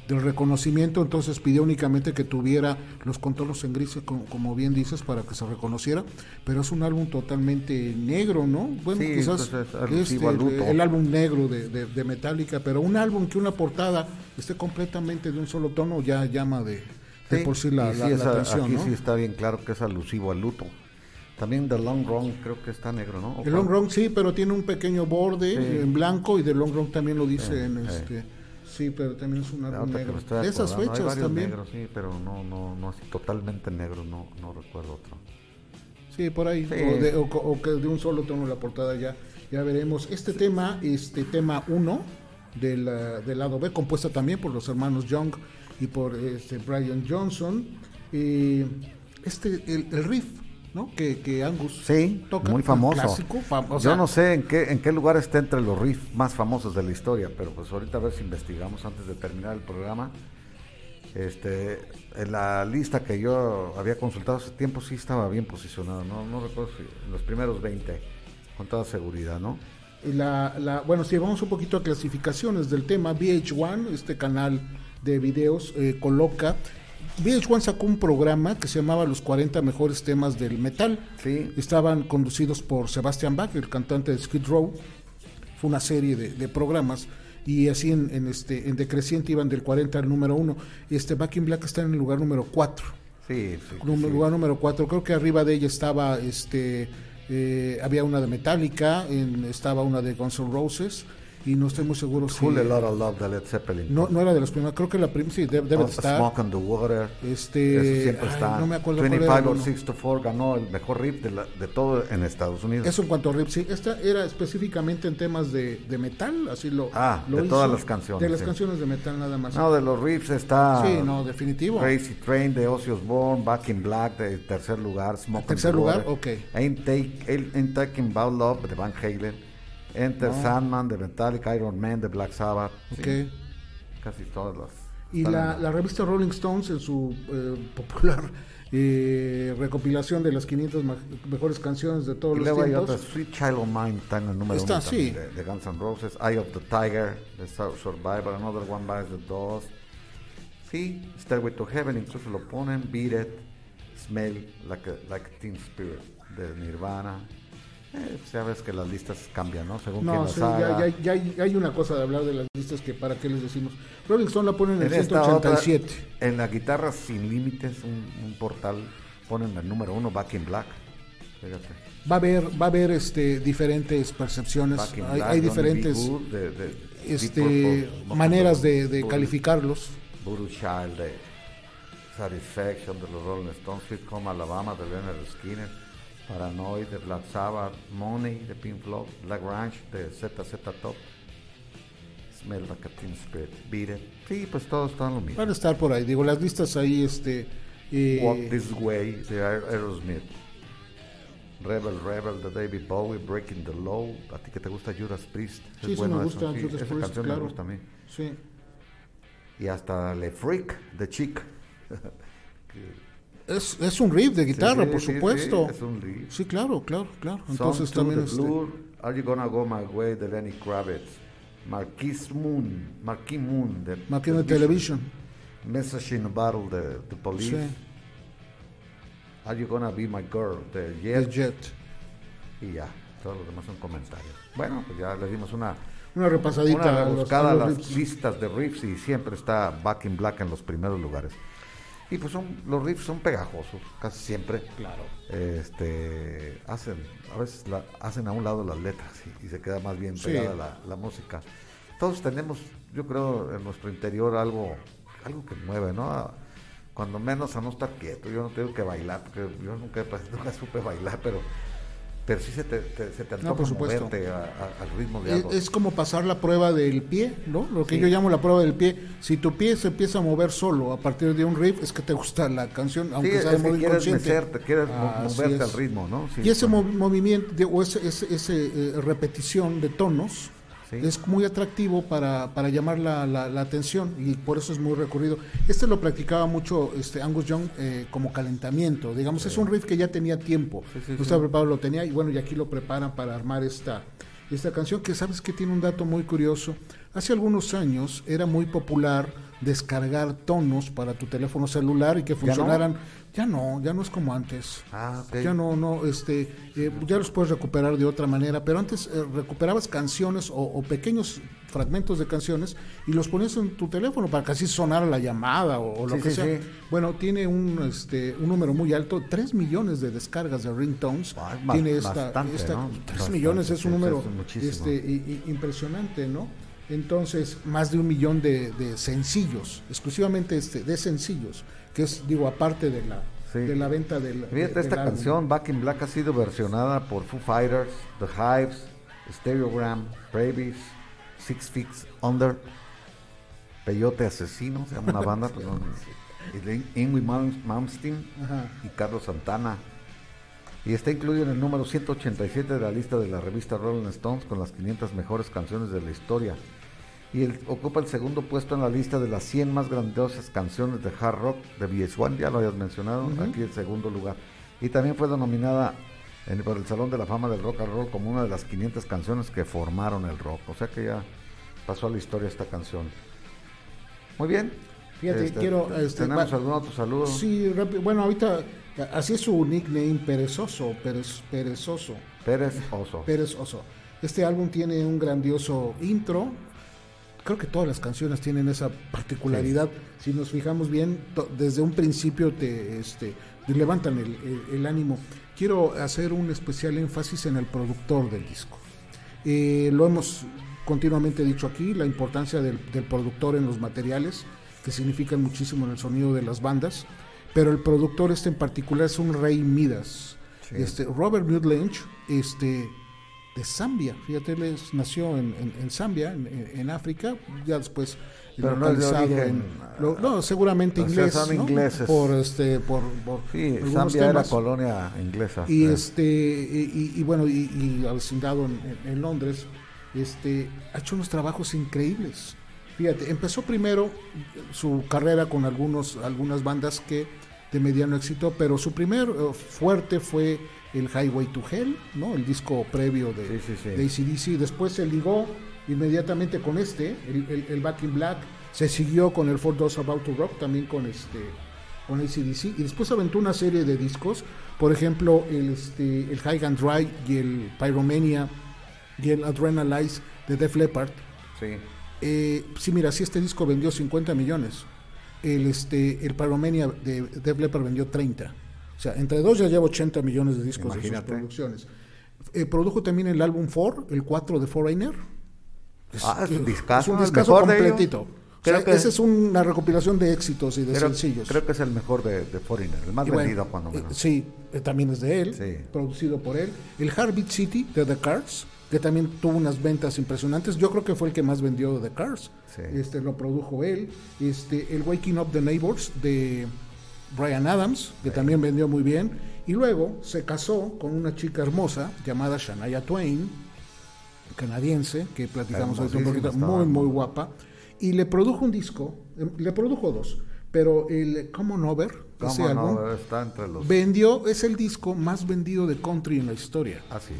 del reconocimiento, entonces pidió únicamente que tuviera los contornos en gris, como, como bien dices, para que se reconociera, pero es un álbum totalmente negro, ¿no? Bueno, Sí, quizás pues, es es alusivo al el, álbum negro de, de, de Metallica, pero un álbum que una portada esté completamente de un solo tono ya llama de, por sí la, sí, la esa- atención, aquí ¿no? sí está bien claro que es alusivo al luto. También The Long Run creo que está negro, ¿no? ¿O El long run sí, pero tiene un pequeño borde en blanco y The long run también lo dice en este sí, pero también es un álbum negro. De esas hay fechas también. negros, sí, pero no, no, no así totalmente negro, no, no recuerdo otro. Sí, por ahí. Sí. O, de, o que de un solo tono la portada ya, ya veremos. Este tema, este tema 1 del, del lado B, compuesta también por los hermanos Young y por este Brian Johnson. Eh, este, el, el riff, ¿no? Que, que Angus Sí, toca. muy famoso. clásico, fam- o Yo no sé en qué, en qué lugar está entre los riffs más famosos de la historia, pero pues ahorita a ver si investigamos antes de terminar el programa. Este, en la lista que yo había consultado hace tiempo sí estaba bien posicionado, no, no recuerdo si en los primeros 20, con toda seguridad, ¿no? La, la, bueno, si vamos un poquito a clasificaciones del tema, VH1, este canal de videos, eh, coloca. VH1 sacó un programa que se llamaba Los 40 mejores temas del metal. Sí. Estaban conducidos por Sebastian Bach, el cantante de Skid Row. Fue una serie de, de programas y así en, en este en decreciente iban del 40 al número 1. Y este Back in Black está en el lugar número 4. Sí, sí. Lugar número 4. Creo que arriba de ella estaba, este, eh, había una de Metallica, en- estaba una de Guns N' Roses, y no estoy muy seguro si... Full a Lot of Love de Led Zeppelin. No, no era de las primeras, creo que la primera, sí, debe, debe Oh, de estar. Smoke on the Water. Este, Eso siempre ay, está. no me acuerdo cuál era 25 or uno. 64 ganó el mejor riff de, la- de todo en Estados Unidos. Eso en cuanto a riff, sí. Esta era específicamente en temas de, de metal, así lo. Ah, lo de hizo. todas las canciones, De las sí. canciones de metal nada más. No, de los riffs está sí, no, definitivo. Crazy Train de Ozzy Osbourne, Back in Black de tercer lugar, Smoke on Tercer the lugar, Water, ok. Ain't, take, Ain't- Ain't Talking About Love de Van Halen, Enter Sandman de Metallica, Iron Man de Black Sabbath. sí, Ok. casi todas las. Y la, la revista Rolling Stones, en su eh, popular eh, recopilación de las 500 ma- mejores canciones de todos Y los luego hay tiempos, otras, Sweet Child of Mine está en el número Está, uno sí. de, de Guns N' Roses, Eye of the Tiger de Sur- Survivor, Another One Bites the Dust. Sí, Stairway to Heaven incluso lo ponen, Beat It, Smell Like a, like a Teen Spirit de Nirvana. Eh, pues ya ves que las listas cambian, ¿no? Según No, las sí, ya, haga. ya, ya hay, ya hay una cosa de hablar de las listas que para qué les decimos. Rolling Stone la ponen en el En otra, 187. en la guitarra sin límites, un, un portal, ponen el número uno, Back in Black. Fíjate. Va a haber, va a haber este, diferentes percepciones, Back in hay, Black, hay diferentes Good de- de este, Purple, maneras de, de Voodoo- calificarlos. Voodoo Child de Satisfaction de los Rolling Stones, Sweet Home Alabama de Leonard Skinner, Paranoid de Black Sabbath, Money de Pink Floyd, Black Ranch de ZZ Top, Smell Like a Teen Spirit, Beat It. Sí, pues todos están lo mismo. Van a estar por ahí, digo, las listas ahí, este... eh, Walk This Way de Aer- Aerosmith. Rebel Rebel de David Bowie, Breaking the Law. A ti que te gusta Judas Priest. Es sí, sí bueno me eso, gusta sí, Judas esa Priest, canción claro. me gusta a mí. Sí. Y hasta Le Freak de Chic. Es, es un riff de guitarra, Sí, por sí, sí, supuesto. es un riff. Sí, claro, claro, claro. Song Entonces to también the este, Are You Gonna Go My Way de Lenny Kravitz. Marquis Moon, Marquis Moon de Máquina de Television. Message in a Battle de The Police. Sí, Are You Gonna Be My Girl de The Jet. Jet. Y ya, todos los demás son comentarios. Bueno, pues ya le dimos una, Una repasadita una a los- rebuscada a a los las riffs. listas de riffs y siempre está Back in Black en los primeros lugares. Y pues son, los riffs son pegajosos, casi siempre. Claro. Este, hacen, a veces la- hacen a un lado las letras y, y se queda más bien Sí. pegada la, la música. Todos tenemos, yo creo, en nuestro interior algo, algo que mueve, ¿no? A- cuando menos a no estar quieto. Yo no tengo que bailar, porque yo nunca, nunca supe bailar, pero, pero sí se te, te- se te antoja por supuesto. moverte a- a- al ritmo de Es, algo. es como pasar la prueba del pie, ¿no? Lo que Sí. yo llamo la prueba del pie. Si tu pie se empieza a mover solo a partir de un riff, es que te gusta la canción, Sí, aunque es sea de modo quieres mecerte, quieres moverte al ritmo, ¿no? Sí, y ese bueno. movimiento o ese, ese- ese, eh, repetición de tonos Sí. es muy atractivo para, para llamar la, la- la atención y por eso es muy recurrido. Este lo practicaba mucho este Angus Young eh, como calentamiento. Digamos, es un riff que ya tenía tiempo. Sí, estaba preparado, lo tenía y bueno, y aquí lo preparan para armar esta, esta canción que sabes que tiene un dato muy curioso. Hace algunos años era muy popular descargar tonos para tu teléfono celular y que no? Ya no, ya no es como antes. Ah, ok. Ya no, no, este, eh, ya los puedes recuperar de otra manera, pero antes eh, recuperabas canciones o, o pequeños fragmentos de canciones y los ponías en tu teléfono para que así sonara la llamada o, o lo Sí, que sí, sea. sí. Bueno, tiene un, este, un número muy alto, 3 millones de descargas de ringtones. Es ba- tiene esta, bastante, esta- ¿no? 3 Bastante, millones es un número es este, impresionante, ¿no? Entonces, más de un millón de, de sencillos, exclusivamente este, de sencillos, que es, digo, aparte de la, Sí. de la venta del. Fíjate, de- esta del canción, Back in Black, ha sido versionada por Foo Fighters, The Hives, Stereogram, Bravis, Six Feet Under, Peyote Asesino, se llama una banda, de Ingrid Malm- Malmsteen y Carlos Santana. Y está incluido en el número 187 de la lista de la revista Rolling Stones con las 500 mejores canciones de la historia. Y él ocupa el segundo puesto en la lista de las 100 más grandiosas canciones de hard rock de VH1, ya lo habías mencionado, aquí el segundo lugar. Y también fue denominada en- por el Salón de la Fama del Rock and Roll como una de las 500 canciones que formaron el rock. O sea que ya pasó a la historia esta canción. Muy bien. Fíjate, quiero, este, ¿Tenemos va- algún otro saludo? Sí, rápido. bueno, ahorita, así es su nickname, Perezoso, Perez, Perezoso, Pérez Oso. Perezoso. Este álbum tiene un grandioso intro. Creo que todas las canciones tienen esa particularidad. Si nos fijamos bien, to- desde un principio te, este, te levantan el, el- el ánimo. Quiero hacer un especial énfasis en el productor del disco. Eh, lo hemos continuamente dicho aquí, la importancia del, del productor en los materiales, que significan muchísimo en el sonido de las bandas, pero el productor este en particular es un rey Midas. Sí. Este, Robert Lynch, este, de Zambia, fíjate, él es- nació en, en- en Zambia, en, África, ya después Pero no es de localizado origen, en- lo- no, seguramente o sea, inglés, son ¿no? ingleses. por este, por, por Sí, Zambia era colonia inglesa. Y Eh, este y, y- y bueno, y, y avecindado en, en- en Londres, este ha hecho unos trabajos increíbles. Fíjate, empezó primero su carrera con algunos algunas bandas que de mediano éxito, pero su primer eh, fuerte fue el Highway to Hell, ¿no? El disco previo de, Sí, sí, sí. de AC/DC. Después se ligó inmediatamente con este, el, el- el Back in Black. Se siguió con el For Those About to Rock, también con este con ACDC y después aventó una serie de discos, por ejemplo el, este, el High and Dry y el Pyromania y el Adrenalize de Def Leppard. sí. Eh, sí, mira, si este disco vendió 50 millones, el, este, el Pyromania de Def Leppard vendió 30. O sea, entre dos ya lleva 80 millones de discos de sus producciones. Eh, produjo también el álbum 4, el 4 de Foreigner. Ah, es un Es discazo, un discazo mejor de ellos. completito. O sea, que- esa es una recopilación de éxitos y de Creo, sencillos. creo que es el mejor de, de Foreigner, el más bueno, vendido cuando eh, menos. sí, eh, también es de él, Sí. producido por él. El Heartbeat City de The Cars, que también tuvo unas ventas impresionantes. Yo creo que fue el que más vendió de The Cars. Sí. Este lo produjo él. Este el Waking Up the Neighbors de Brian Adams, que también vendió muy bien. Y luego se casó con una chica hermosa llamada Shania Twain, canadiense, que platicamos ahorita un poquito, muy, muy guapa. Y le produjo un disco, eh, le produjo dos, pero el Common Over, ese ¿Cómo álbum, no? Está entre los... vendió, es el disco más vendido de country en la historia, Ah, sí.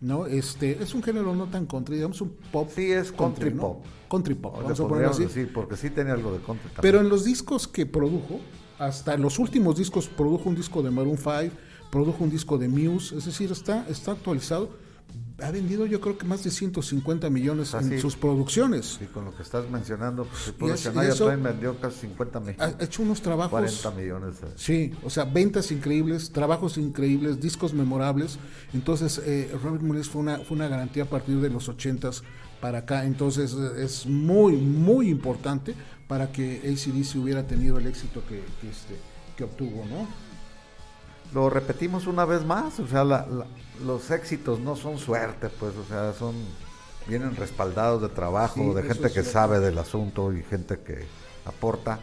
¿no? Este, es un género no tan country, digamos un pop. Sí, es country ¿no? pop. Country pop, O le vamos a ponerlo podríamos así. decir, porque sí tenía algo de country también. Pero en los discos que produjo, hasta los últimos discos, produjo un disco de Maroon 5, produjo un disco de Muse, es decir, está, está actualizado. Ha vendido yo creo que más de 150 millones Así. en sus producciones. Y con lo que estás mencionando, pues si puro es- y Shania eso- vendió casi 50 Ha millones, hecho unos trabajos 40 millones. Sí, o sea, ventas increíbles, trabajos increíbles, discos memorables. Entonces, eh, Robert Mules fue una, fue una garantía a partir de los 80s para acá. Entonces, eh, es muy, muy importante para que ACDC hubiera tenido el éxito que, que, este, que obtuvo, ¿no? Lo repetimos una vez más, o sea, la- la- los éxitos no son suerte, pues, o sea, son vienen respaldados de trabajo, Sí, de gente que cierto. sabe del asunto y gente que aporta.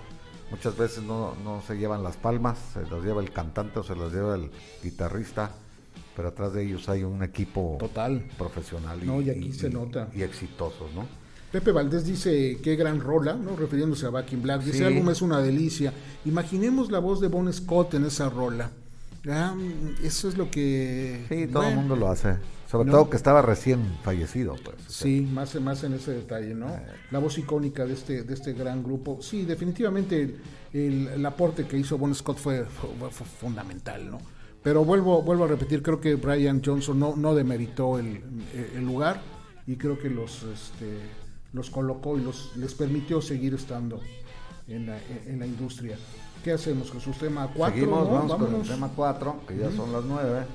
Muchas veces no, no se llevan las palmas, se las lleva el cantante o se las lleva el guitarrista, pero atrás de ellos hay un equipo Total. profesional y, No, y aquí se nota. y exitosos, ¿no? Pepe Valdés dice, qué gran rola, ¿no? Refiriéndose a Back in Black. Dice, Sí. el álbum es una delicia. Imaginemos la voz de Bon Scott en esa rola. Ah, eso es lo que... Sí, todo el mundo lo hace, sobre No. todo que estaba recién fallecido, pues. o sea, Sí, más, más en ese detalle, ¿no? La voz icónica de este, de este gran grupo. Sí, definitivamente el, el- el aporte que hizo Bon Scott fue, fue- fue fundamental, ¿no? Pero vuelvo, vuelvo a repetir, creo que Brian Johnson no, no demeritó el, el lugar y creo que los, este, los colocó y los, les permitió seguir estando en la, en la industria. ¿Qué hacemos, Jesús? Tema 4, Seguimos, ¿no? vamos con Vámonos. el tema 4, que ya son las 9.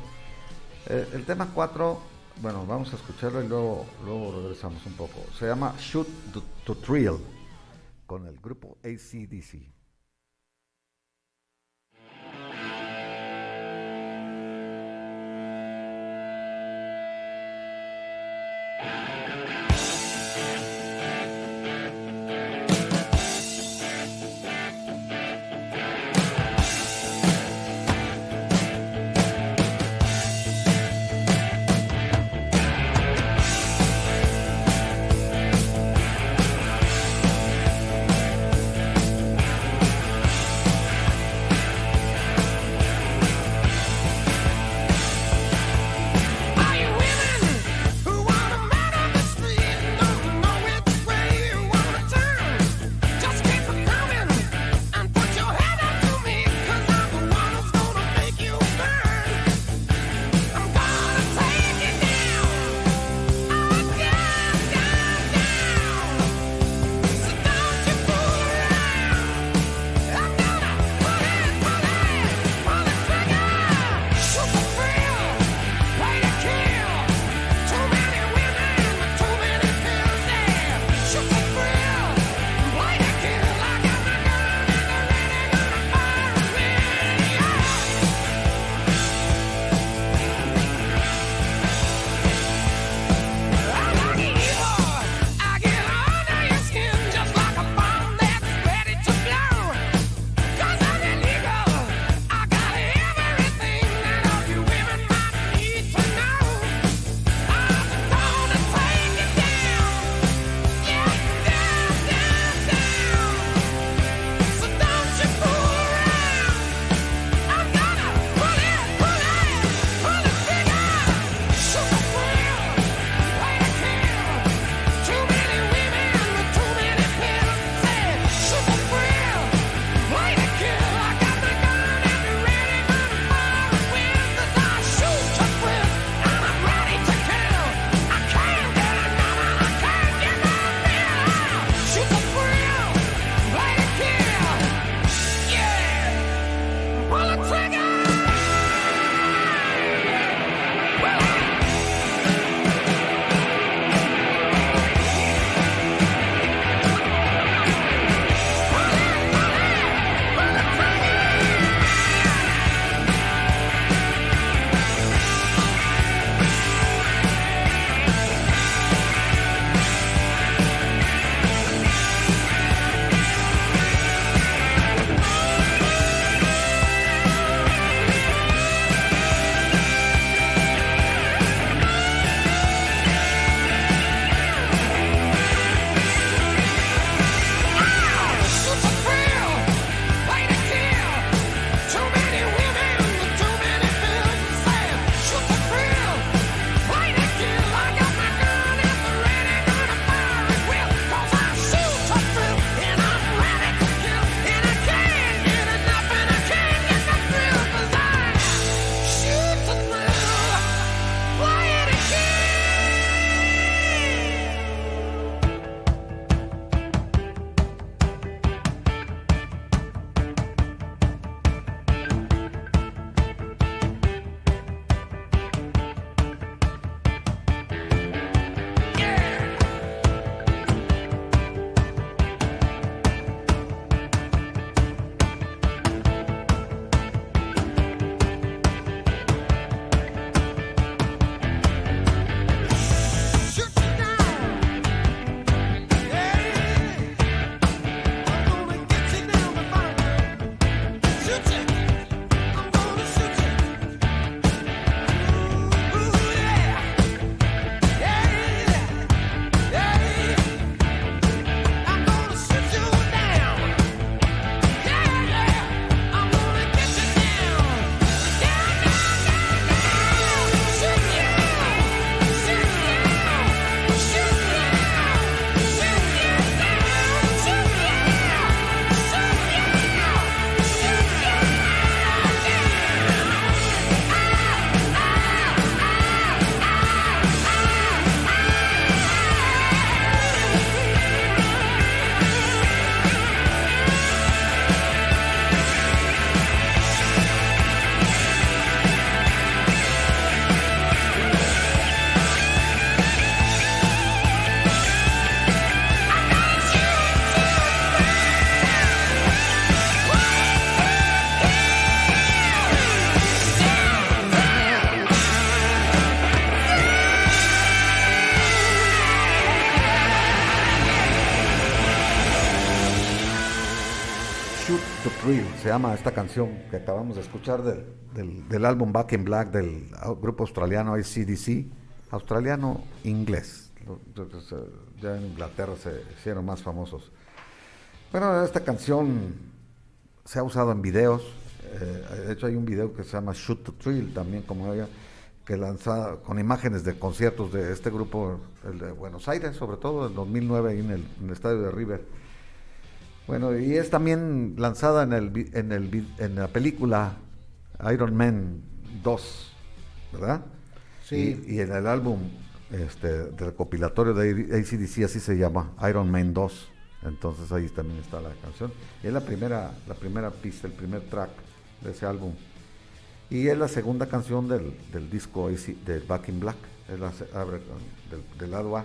el tema 4, bueno, vamos a escucharlo y luego, luego regresamos un poco. Se llama Shoot to, to Thrill, con el grupo ACDC. Shoot llama esta canción que acabamos de escuchar del, del- del álbum Back in Black del grupo australiano ACDC, australiano-inglés. Ya en Inglaterra se hicieron más famosos. Bueno, esta canción se ha usado en videos. eh, de hecho, hay un video que se llama Shoot to Thrill, también como ella, que lanza con imágenes de conciertos de este grupo, el de Buenos Aires, sobre todo en 2009, ahí en el, en el estadio de River. Bueno, y es también lanzada en, el, en, el, en la película Iron Man 2, ¿verdad? Sí. Y, y en el álbum este, de recopilatorio de ACDC, así se llama, Iron Man 2. Entonces ahí también está la canción. Y es la primera, la primera pista, el primer track de ese álbum. Y es la segunda canción del, del disco AC de Back in Black. Es la del lado A.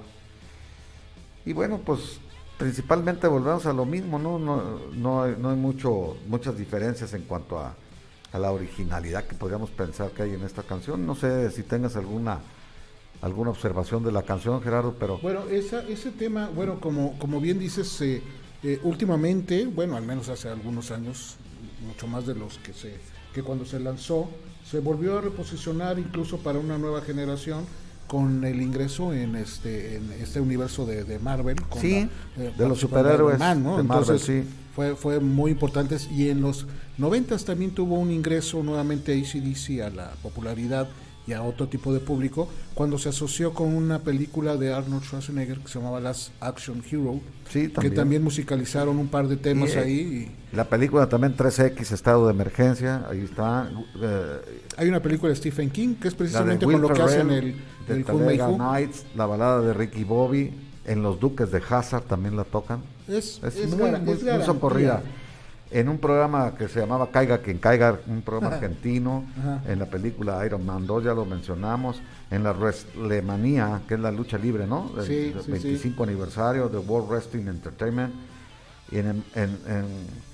Y bueno, pues principalmente volvemos a lo mismo, ¿no? No, no, hay, no hay mucho, muchas diferencias en cuanto a, a la originalidad que podríamos pensar que hay en esta canción. No sé si tengas alguna alguna observación de la canción, Gerardo, pero Bueno, esa, ese tema, bueno, como, como bien dices, eh, eh, últimamente, bueno, al menos hace algunos años, mucho más de los que se que cuando se lanzó, se volvió a reposicionar incluso para una nueva generación con el ingreso en este en este universo de, de Marvel con Sí, la- eh, de los superhéroes Iron Man, ¿no? de Marvel, Entonces, sí. fue, fue muy importante y en los noventas también tuvo un ingreso nuevamente ACDC a la popularidad y a otro tipo de público cuando se asoció con una película de Arnold Schwarzenegger que se llamaba Las Action Hero Sí, que también. musicalizaron un par de temas Y, eh, ahí y la película también 3X, estado de emergencia, ahí está. eh, hay una película de Stephen King que es precisamente con lo que hacen el, de el Talladega. Nights, la balada de Ricky Bobby, en Los Duques de Hazard también la tocan. es, Es, es muy, muy- muy socorrida. En un programa que se llamaba Caiga quien caiga, un programa argentino, Ajá. en la película Iron Man 2, ya lo mencionamos, en la WrestleMania, que es la lucha libre, ¿no? Del- Sí, del sí, 25 aniversario de World Wrestling Entertainment. Y en, en- en-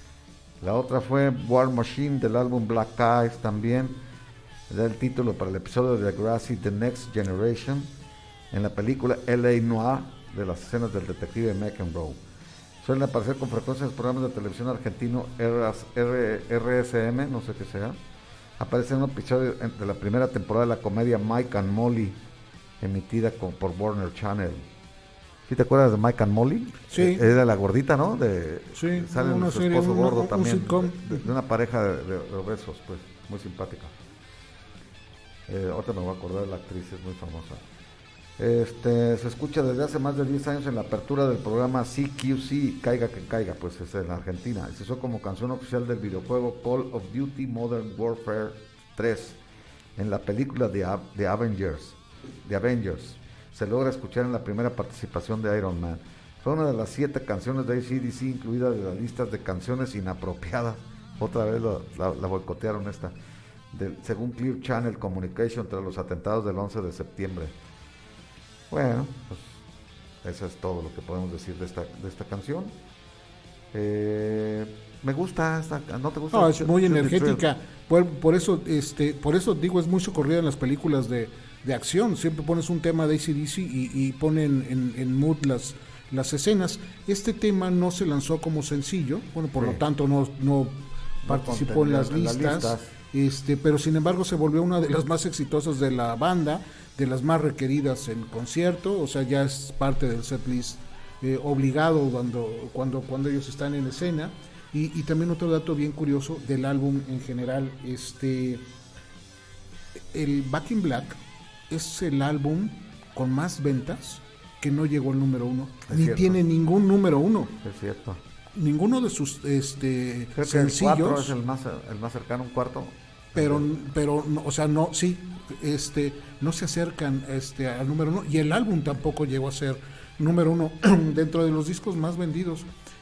la otra fue War Machine del álbum Black Eyes también. Da el título para el episodio de Grassy The Next Generation. En la película L.A. Noir de las escenas del detective McEnroe. Suelen aparecer con frecuencia en los programas de televisión argentino RSM, no sé qué sea. Aparece en un episodio de la primera temporada de la comedia Mike and Molly, emitida con- por Warner Channel. ¿Sí te acuerdas de Mike and Molly? Sí. Eh, Era la gordita, ¿no? De, Sí, sale una su esposo gordo también. De, de una pareja de- de obesos, pues, muy simpática. Eh, ahorita me voy a acordar la actriz, es muy famosa. Este, se escucha desde hace más de 10 años en la apertura del programa CQC, Caiga que Caiga, pues es en Argentina. Se usó como canción oficial del videojuego Call of Duty Modern Warfare 3 en la película de, A- de Avengers. Avengers. Se logra escuchar en la primera participación de Iron Man. Fue una de las siete canciones de ACDC incluida de las listas de canciones inapropiadas. Otra vez lo- la, la boicotearon esta. Del- según Clear Channel Communication tras los atentados del 11 de septiembre. Bueno, pues eso es todo lo que podemos decir de esta, de esta canción. Eh, me gusta esta, ¿no te gusta? No, es muy energética. Por, por eso, este, por eso digo, es muy socorrida en las películas de, de acción. Siempre pones un tema de ACDC y, y ponen en, en mood las, las escenas. Este tema no se lanzó como sencillo, bueno, por Sí. lo tanto no, no participó en contenía las en las listas. Este, pero sin embargo se volvió una de las más exitosas de la banda, de las más requeridas en concierto, o sea, ya es parte del setlist eh, obligado cuando, cuando, cuando ellos están en escena. Y, y también otro dato bien curioso del álbum en general, este el Back in Black es el álbum con más ventas que no llegó al número uno, Es ni cierto. tiene ningún número uno, Es cierto. ninguno de sus este Creo que el sencillos es el más, el más cercano, un cuarto. Pero pero no, o sea no sí este no se acercan este al número uno y el álbum tampoco llegó a ser número uno dentro de los discos más vendidos.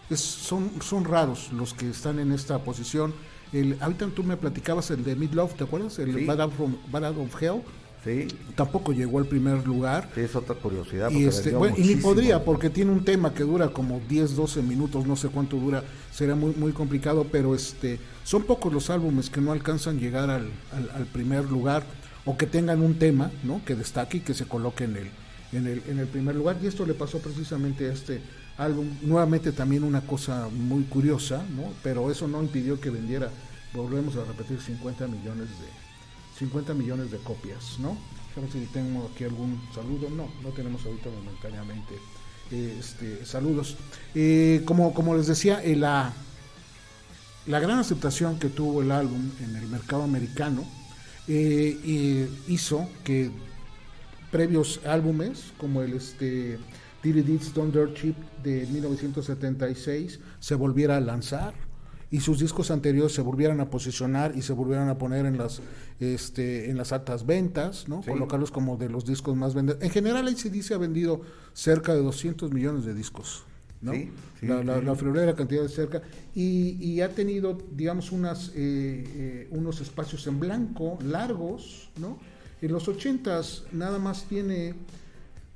Es- son son raros los que están en esta posición. El ahorita tú me platicabas el de Midlove te acuerdas el Sí. Bad, Out from- Bad Out of Hell Sí, tampoco llegó al primer lugar sí, es otra curiosidad. y, este, bueno, y ni podría porque tiene un tema que dura como 10, 12 minutos, no sé cuánto dura, será muy muy complicado, pero este son pocos los álbumes que no alcanzan llegar al, al, al primer lugar o que tengan un tema, ¿no? que destaque y que se coloque en el en el en el primer lugar y esto le pasó precisamente a este álbum. Nuevamente también una cosa muy curiosa, ¿no? Pero eso no impidió que vendiera, volvemos a repetir, 50 millones de 50 millones de copias, ¿no? Ver si tengo aquí algún saludo. No, no tenemos ahorita momentáneamente este, saludos. Eh, como, como les decía, eh, la, la gran aceptación que tuvo el álbum en el mercado americano eh, hizo que previos álbumes como el este Diddy Deeds Don't Dirt Cheap de 1976 se volviera a lanzar y sus discos anteriores se volvieran a posicionar y se volvieran a poner en las este en las altas ventas, ¿no? Sí. Colocarlos como de los discos más vendidos. En general ACDC ha vendido cerca de 200 millones de discos, ¿no? Sí, sí, la, la, la friolera cantidad de cerca y, y ha tenido digamos unas eh, eh, unos espacios en blanco largos no en los ochentas nada más tiene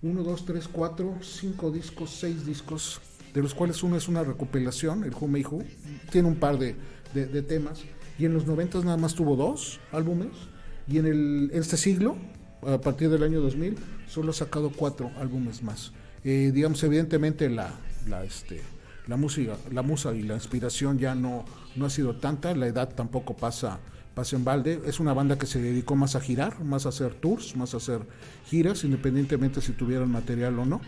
uno dos tres cuatro cinco discos seis discos de los cuales uno es una recopilación el Who Who tiene un par de, de- de temas y en los noventas nada más tuvo dos álbumes y en el este siglo a partir del año 2000 solo ha sacado cuatro álbumes más. Eh, digamos evidentemente la la este la música la musa y la inspiración ya no no ha sido tanta la edad tampoco pasa pasa en balde. Es una banda que se dedicó más a girar más a hacer tours más a hacer giras independientemente si tuvieran material o no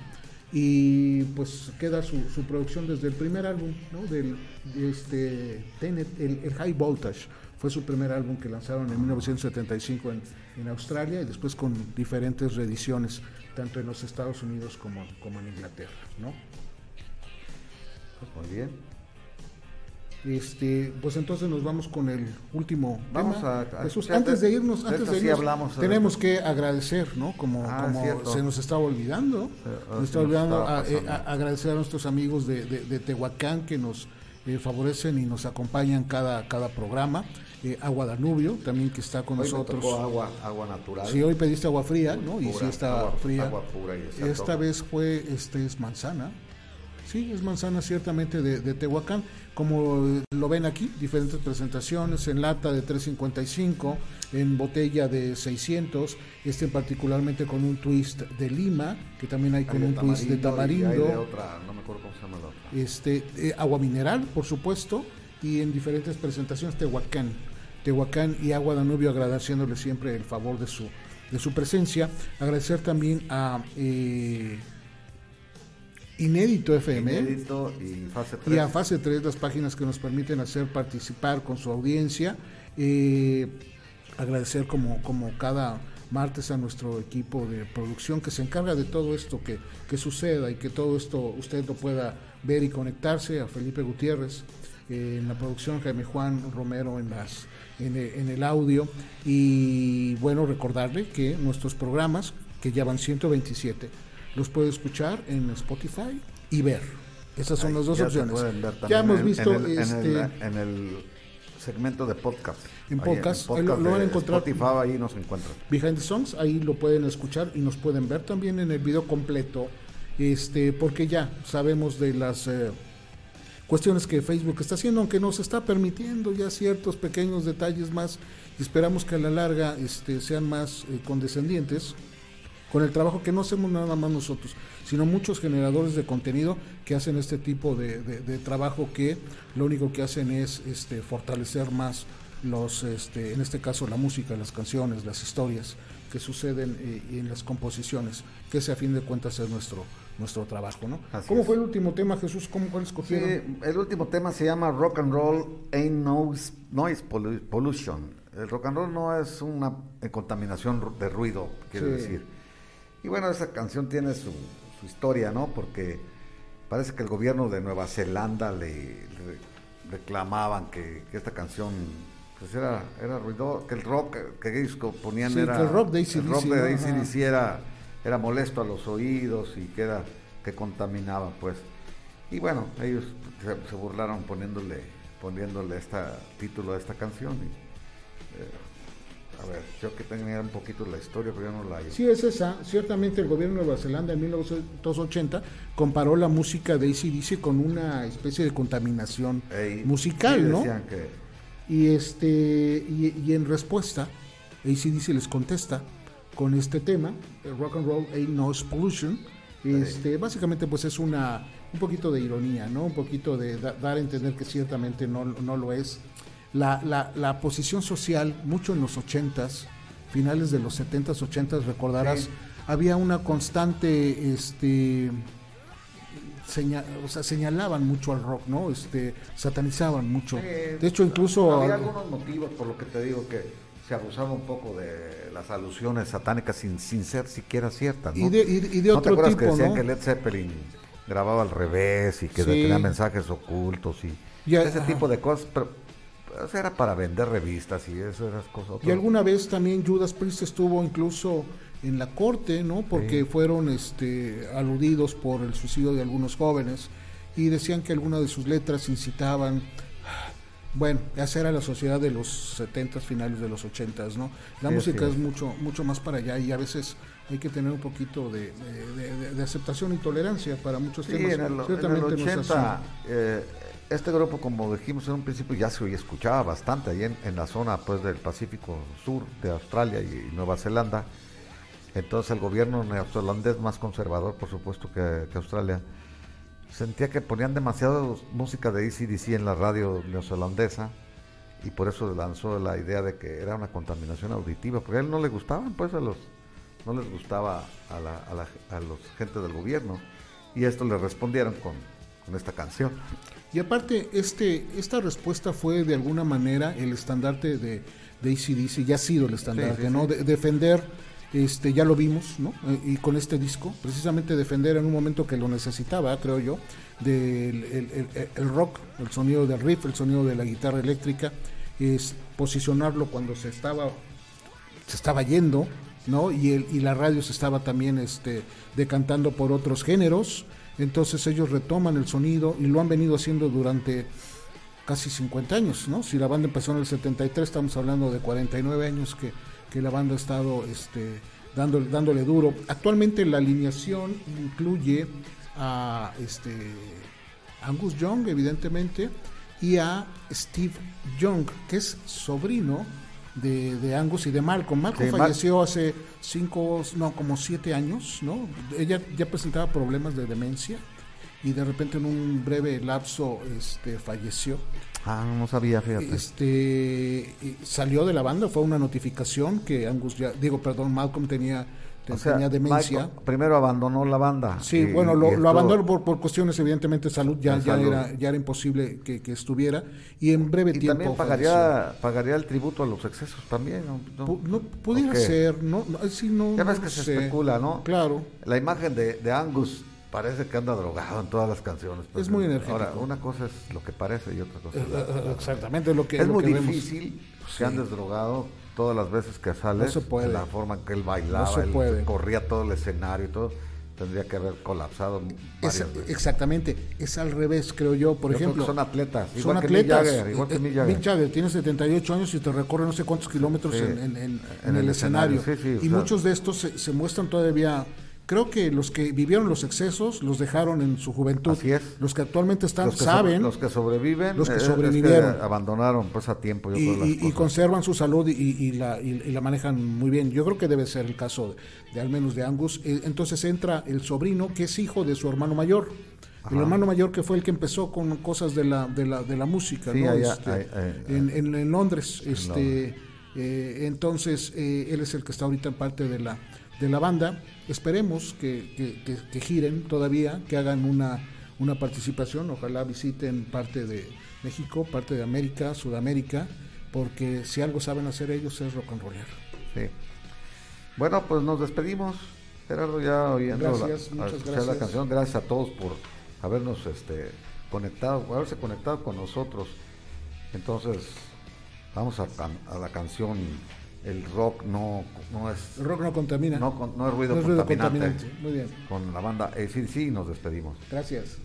y pues queda su, producción desde el primer álbum ¿no? del de este Tenet, el, el High Voltage fue su primer álbum que lanzaron en 1975 en, en Australia y después con diferentes reediciones tanto en los Estados Unidos como, como en Inglaterra ¿no? Muy bien. Este, pues entonces nos vamos con el último Vamos tema. a- a- Jesús, ya antes de- irnos, de antes de sí irnos, hablamos, tenemos que agradecer, ¿no? Como, Ah, como se nos estaba olvidando, ah, nos está olvidando a- eh, a- agradecer a nuestros amigos de, de- Tehuacán que nos eh, favorecen y nos acompañan cada, cada programa. Eh, Agua Danubio, también que está con Hoy me nosotros. tocó agua, agua natural. Sí, hoy pediste agua fría, ¿no? y sí está agua- fría. agua pura y Esta vez fue, este es manzana. Sí, es manzana ciertamente de, de Tehuacán. Como lo ven aquí, diferentes presentaciones en lata de 355, en botella de 600, este particularmente con un twist de lima, que también hay con Hay un twist de y hay tamarindo de otra, no me acuerdo cómo se llama la otra. este eh, agua mineral, por supuesto, y en diferentes presentaciones Tehuacán, Tehuacán y Agua Danubio agradeciéndole siempre el favor de su de su presencia, agradecer también a eh, Inédito FM Inédito y fase 3. y a Fase 3, las páginas que nos permiten hacer participar con su audiencia. Eh, agradecer como, como cada martes a nuestro equipo de producción que se encarga de todo esto que, que suceda y que todo esto usted lo pueda ver y conectarse. A Felipe Gutiérrez eh, en la producción, Jaime Juan Romero en, las, en, el, en el audio. Y bueno, recordarle que nuestros programas, que ya van 127, los puede escuchar en Spotify y ver. Esas son las dos ya opciones. Ya hemos en- visto en el, en este, el- en el segmento de podcast. En Ahí podcast, ahí lo- lo van a encontrar. Spotify ahí nos encuentran. Behind the Songs, ahí lo pueden escuchar y nos pueden ver también en el video completo, este, porque ya sabemos de las eh, cuestiones que Facebook está haciendo, aunque nos está permitiendo ya ciertos pequeños detalles más y esperamos que a la larga este, sean más eh, condescendientes con el trabajo que no hacemos nada más nosotros, sino muchos generadores de contenido que hacen este tipo de, de- de trabajo que lo único que hacen es este, fortalecer más los, este, en este caso la música, las canciones, las historias que suceden eh, en las composiciones, que ese a fin de cuentas es nuestro nuestro trabajo, ¿no? Así ¿Cómo es. fue el último tema, Jesús? ¿Cómo cuál Sí, escogieron? el último tema se llama Rock and Roll Ain't Noise, noise Pollu- Pollution. El rock and roll no es una contaminación de ruido, quiere Sí. decir. Y bueno, esa canción tiene su, su historia, ¿no? Porque parece que el gobierno de Nueva Zelanda le, le reclamaban que, que esta canción pues era, era ruido, que el rock que ellos ponían Sí, era... que el rock de AC/DC, el rock de. AC/DC era, era molesto a los oídos y que era que contaminaba pues y bueno ellos se, se burlaron poniéndole poniéndole esta título a esta canción y, a ver yo que tenía un poquito la historia pero yo no la Sí, es esa. Ciertamente el gobierno de Nueva Zelanda en 1980 comparó la música de ACDC con una especie de contaminación Ey, musical, sí, ¿no? que Y, este, y, y en respuesta, ACDC les contesta con este tema, el Rock and Roll Ain't Noise Pollution, Este, básicamente pues es una un poquito de ironía, ¿no? Un poquito de da- dar a entender que ciertamente no, no lo es. La, la, la posición social, mucho en los 80s, finales de los 70s, 80s, recordarás, Sí. había una constante este seña- o sea, señalaban mucho al rock, ¿no? Este, satanizaban mucho. De hecho, incluso Había algunos motivos por lo que te digo que se abusaba un poco de las alusiones satánicas sin, sin ser siquiera ciertas. ¿no? y de, y de- y ¿No te acuerdas tipo, que decían ¿no? que Led Zeppelin grababa al revés y que Sí. tenía mensajes ocultos y Ya, ese ajá. tipo de cosas? Pero, era para vender revistas y eso eran cosas. Y alguna vez también Judas Priest estuvo incluso en la corte, ¿no? Porque Sí. fueron este, aludidos por el suicidio de algunos jóvenes y decían que algunas de sus letras incitaban, bueno, esa era la sociedad de los 70 finales de los 80 ¿no? La Sí, música es mucho mucho más para allá y a veces hay que tener un poquito de, de- de- de- de aceptación y tolerancia para muchos Sí, temas. en el, en el Ciertamente nos 80, hace- eh, este grupo, como dijimos en un principio, ya se escuchaba bastante ahí en, la zona pues del Pacífico Sur de Australia y, Nueva Zelanda. Entonces el gobierno neozelandés, más conservador por supuesto que, que Australia, sentía que ponían demasiada música de ACDC en la radio neozelandesa y por eso lanzó la idea de que era una contaminación auditiva, porque a él no le gustaban, pues a los no les gustaba a la, a la a los gente del gobierno y esto le respondieron con, con esta canción. Y aparte, este, esta respuesta fue de alguna manera el estandarte de, de ACDC, ya ha sido el estandarte, Sí, sí, ¿no? De- defender, este, ya lo vimos, ¿no? Eh, y con este disco, precisamente defender en un momento que lo necesitaba, creo yo, del el, el- el rock, el sonido del riff, el sonido de la guitarra eléctrica, es posicionarlo cuando se estaba se estaba yendo, ¿no? Y, el, y la radio se estaba también este, decantando por otros géneros. Entonces ellos retoman el sonido y lo han venido haciendo durante casi 50 años, ¿no? Si la banda empezó en el 73, estamos hablando de 49 años que, que la banda ha estado este, dándole, dándole duro. Actualmente la alineación incluye a este, Angus Young, evidentemente, y a Steve Young, que es sobrino de, de Angus y de Malcolm. Malcolm Sí, Mal- falleció hace cinco, no, como siete años, ¿no? Ella ya presentaba problemas de demencia y de repente en un breve lapso este, falleció. Ah, no sabía, fíjate. Este salió de la banda, fue una notificación que Angus ya, digo, perdón, Malcolm tenía, O sea, demencia. Michael primero abandonó la banda. Sí, y- bueno, lo, lo abandonó por, por cuestiones evidentemente de salud, ya, De ya, salud. Era, ya era imposible que, que estuviera y en breve Y tiempo también pagaría, pagaría el tributo a los excesos también, ¿no? ¿No? No, pudiera ser, no, sí no, Ya ves no que se sé. especula, ¿no? Claro, La imagen de, de Angus parece que anda drogado en todas las canciones. pues. Es muy energético. Ahora, una cosa es lo que parece y otra cosa eh, es la- eh, exactamente lo que, Es lo muy que vemos. difícil Sí. que andes drogado todas las veces que sales. No se puede. en La forma en que él bailaba, No se él puede. corría todo el escenario y todo. Tendría que haber colapsado Es- varias veces. exactamente, es al revés, creo yo. Por Yo ejemplo, que son atletas, son igual que atletas. Jagger, igual que Eh, Mick eh, Jagger. Mick Jagger tiene 78 años y te recorre no sé cuántos kilómetros Sí, en, en- en- en el, el escenario. escenario, sí, sí, y o sea- muchos de estos se, se muestran todavía. Creo que los que vivieron los excesos los dejaron en su juventud. Así es. Los que actualmente están los que, saben so- los que sobreviven, los que eh, es sobrevivieron. abandonaron pues a tiempo. yo y, creo, las y- y cosas. conservan su salud y, y la, y- la manejan muy bien. Yo creo que debe ser el caso de, de al menos de Angus. Eh, Entonces entra el sobrino que es hijo de su hermano mayor. El hermano mayor que fue el que empezó con cosas de la, de la, de la música Sí, ¿no? allá, Este, ahí, ahí, en, en- en Londres. En Este, eh, entonces eh, él es el que está ahorita en parte de la, de la banda. Esperemos que, que- que- que giren todavía, que hagan una, una participación. Ojalá visiten parte de México, parte de América, Sudamérica, porque si algo saben hacer ellos es rock and roller. Sí. Bueno, pues nos despedimos. Gerardo, ya oyendo Gracias, la, escuchar la canción. Gracias a todos por habernos este, conectado, por haberse conectado con nosotros. Entonces, vamos a, a la canción. El rock no, no es El rock no contamina. no, no es ruido No es ruido contaminante. contaminante. Muy bien, Con la banda ACDC nos despedimos. gracias.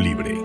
Libre